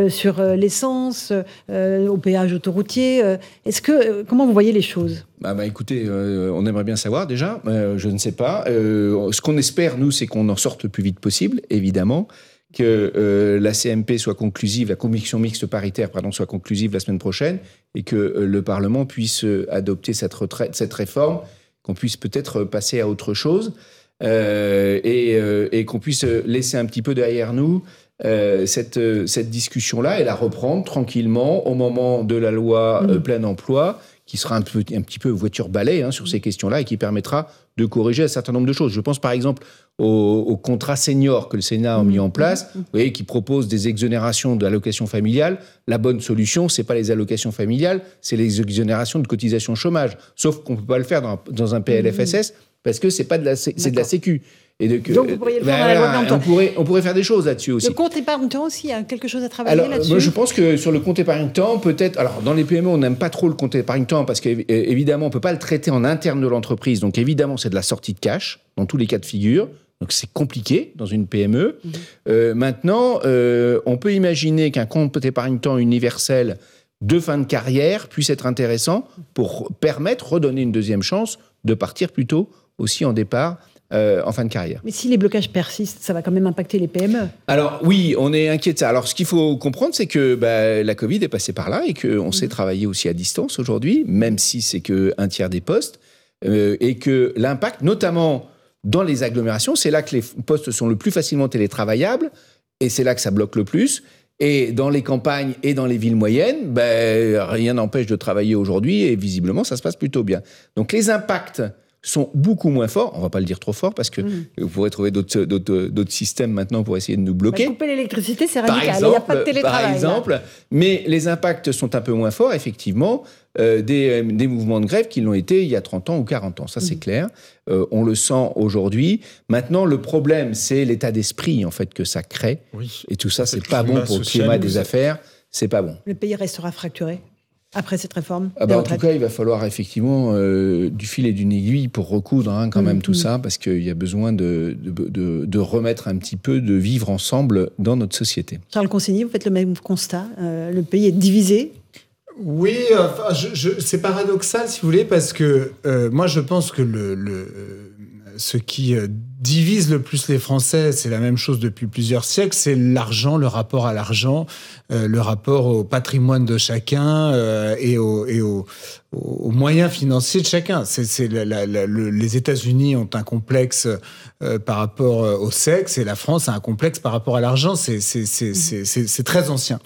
sur l'essence, au péage autoroutier. Est-ce que comment vous voyez les choses? Bah, bah, écoutez, on aimerait bien savoir déjà. je ne sais pas. ce qu'on espère nous, c'est qu'on en sorte le plus vite possible, évidemment que euh, la CMP soit conclusive, la commission mixte paritaire pardon, soit conclusive la semaine prochaine et que euh, le Parlement puisse euh, adopter cette, retraite, cette réforme, qu'on puisse peut-être passer à autre chose et, et qu'on puisse laisser un petit peu derrière nous cette, cette discussion-là et la reprendre tranquillement au moment de la loi Mmh. plein emploi qui sera un, peu, un petit peu voiture-balai hein, sur ces questions-là et qui permettra de corriger un certain nombre de choses. Je pense par exemple au, au contrat senior que le Sénat a mis en place, vous voyez, qui propose des exonérations d'allocations familiales. La bonne solution, c'est pas les allocations familiales, c'est les exonérations de cotisations chômage. Sauf qu'on peut pas le faire dans, dans un PLFSS parce que c'est pas de la, c'est de la Sécu. Et de, Donc, vous pourriez le faire dans la loi voilà, plein on pourrait, on pourrait faire des choses là-dessus aussi. Le compte épargne-temps aussi, il y a quelque chose à travailler Alors, là-dessus moi, je pense que sur le compte épargne-temps, peut-être. Alors, dans les PME, on n'aime pas trop le compte épargne-temps parce qu'évidemment, on ne peut pas le traiter en interne de l'entreprise. Donc, évidemment, c'est de la sortie de cash dans tous les cas de figure. Donc, c'est compliqué dans une PME. Euh, maintenant, euh, on peut imaginer qu'un compte épargne-temps universel de fin de carrière puisse être intéressant pour permettre, redonner une deuxième chance de partir plutôt aussi en départ euh, en fin de carrière. Mais si les blocages persistent, ça va quand même impacter les PME. Alors oui, on est inquiet de ça. Alors ce qu'il faut comprendre, c'est que bah, la Covid est passée par là et qu'on sait travailler aussi à distance aujourd'hui, même si c'est que un tiers des postes, euh, et que l'impact, notamment dans les agglomérations, c'est là que les postes sont le plus facilement télétravaillables et c'est là que ça bloque le plus. Et dans les campagnes et dans les villes moyennes, ben, rien n'empêche de travailler aujourd'hui et visiblement ça se passe plutôt bien. Donc les impacts sont beaucoup moins forts. On va pas le dire trop fort parce que vous pourrez trouver d'autres d'autres- d'autres systèmes maintenant pour essayer de nous bloquer. Bah, couper l'électricité, c'est Par radical. il n'y a pas de exemple, télétravail. par là. exemple, mais les impacts sont un peu moins forts, effectivement, euh, des, euh, des mouvements de grève qui l'ont été il y a 30 ans ou 40 ans. Ça, c'est clair. Euh, on le sent aujourd'hui. Maintenant, le problème, c'est l'état d'esprit, en fait, que ça crée. Et tout ça, c'est pas bon pour le climat des affaires. C'est pas bon. Le pays restera fracturé après cette réforme Ah bah, en tout cas, il va falloir effectivement euh, du fil et d'une aiguille pour recoudre hein, quand même Mhm. tout ça, parce qu'il y a besoin de, de, de- de remettre un petit peu, de vivre ensemble dans notre société. Charles Consigny, vous faites le même constat. Euh, le pays est divisé. Oui, enfin, je- je- c'est paradoxal si vous voulez, parce que euh, moi je pense que le, le, ce qui euh, divise le plus les Français, c'est la même chose depuis plusieurs siècles, c'est l'argent, le rapport à l'argent, euh, le rapport au patrimoine de chacun euh, et, au, et au- aux moyens financiers de chacun. C'est, les États-Unis ont un complexe euh, par rapport euh, au sexe et la France a un complexe par rapport à l'argent. C'est, c'est très ancien.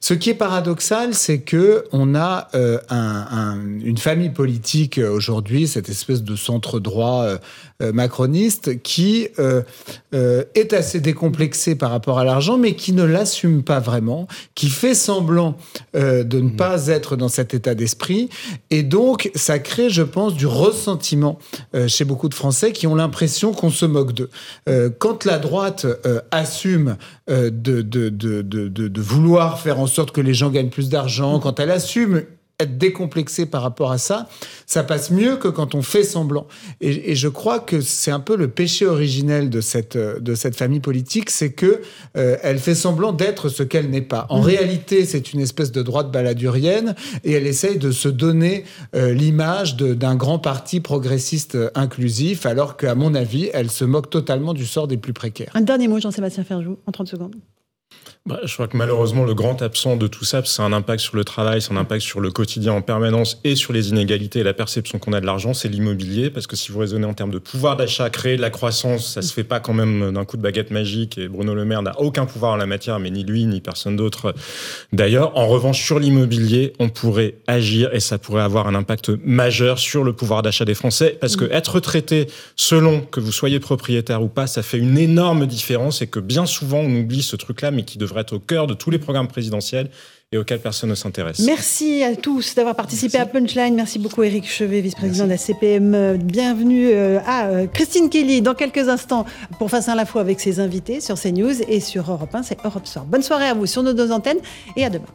Ce qui est paradoxal, c'est que on a euh, un- un- une famille politique aujourd'hui, cette espèce de centre droit euh, macroniste, qui est assez décomplexé par rapport à l'argent, mais qui ne l'assume pas vraiment, qui fait semblant de ne pas être dans cet état d'esprit, et donc ça crée, je pense, du ressentiment chez beaucoup de Français qui ont l'impression qu'on se Euh, quand la droite euh, assume euh, de vouloir faire en sorte que les gens gagnent plus d'argent, quand elle assume être décomplexée par rapport à ça, ça passe mieux que quand on fait semblant. Et, et je crois que c'est un peu le péché originel de cette, de cette famille politique, c'est que euh, elle fait semblant d'être ce qu'elle n'est pas. En Mhm. réalité, c'est une espèce de droite baladurienne et elle essaye de se donner euh, l'image d'un grand parti progressiste euh, inclusif, alors qu'à mon avis, elle se moque totalement du sort des plus précaires. Un dernier mot, Jean-Sébastien Ferjou, en 30 secondes. Bah, je crois que malheureusement, le grand absent de tout ça, c'est un impact sur le travail, c'est un impact sur le quotidien en permanence et sur les inégalités et la perception qu'on a de l'argent, c'est l'immobilier. Parce que si vous raisonnez en termes de pouvoir d'achat, créer de la croissance, ça se fait pas quand même d'un coup de baguette magique. Et Bruno Le Maire n'a aucun pouvoir en la matière, mais ni lui, ni personne d'autre d'ailleurs. En revanche, sur l'immobilier, on pourrait agir et ça pourrait avoir un impact majeur sur le pouvoir d'achat des Français. Parce que être traité selon que vous soyez propriétaire ou pas, ça fait une énorme différence et que bien souvent, on oublie ce truc-là, mais qui devrait être au cœur de tous les programmes présidentiels et auxquels personne ne s'intéresse. Merci à tous d'avoir participé à Punchline. Merci beaucoup Eric Chevet, vice-président de la CPM. Bienvenue euh, à euh, Christine Kelly dans quelques instants pour Face à l'info avec ses invités sur CNews et sur Europe 1, c'est Europe Soir. Bonne soirée à vous sur nos deux antennes et à demain.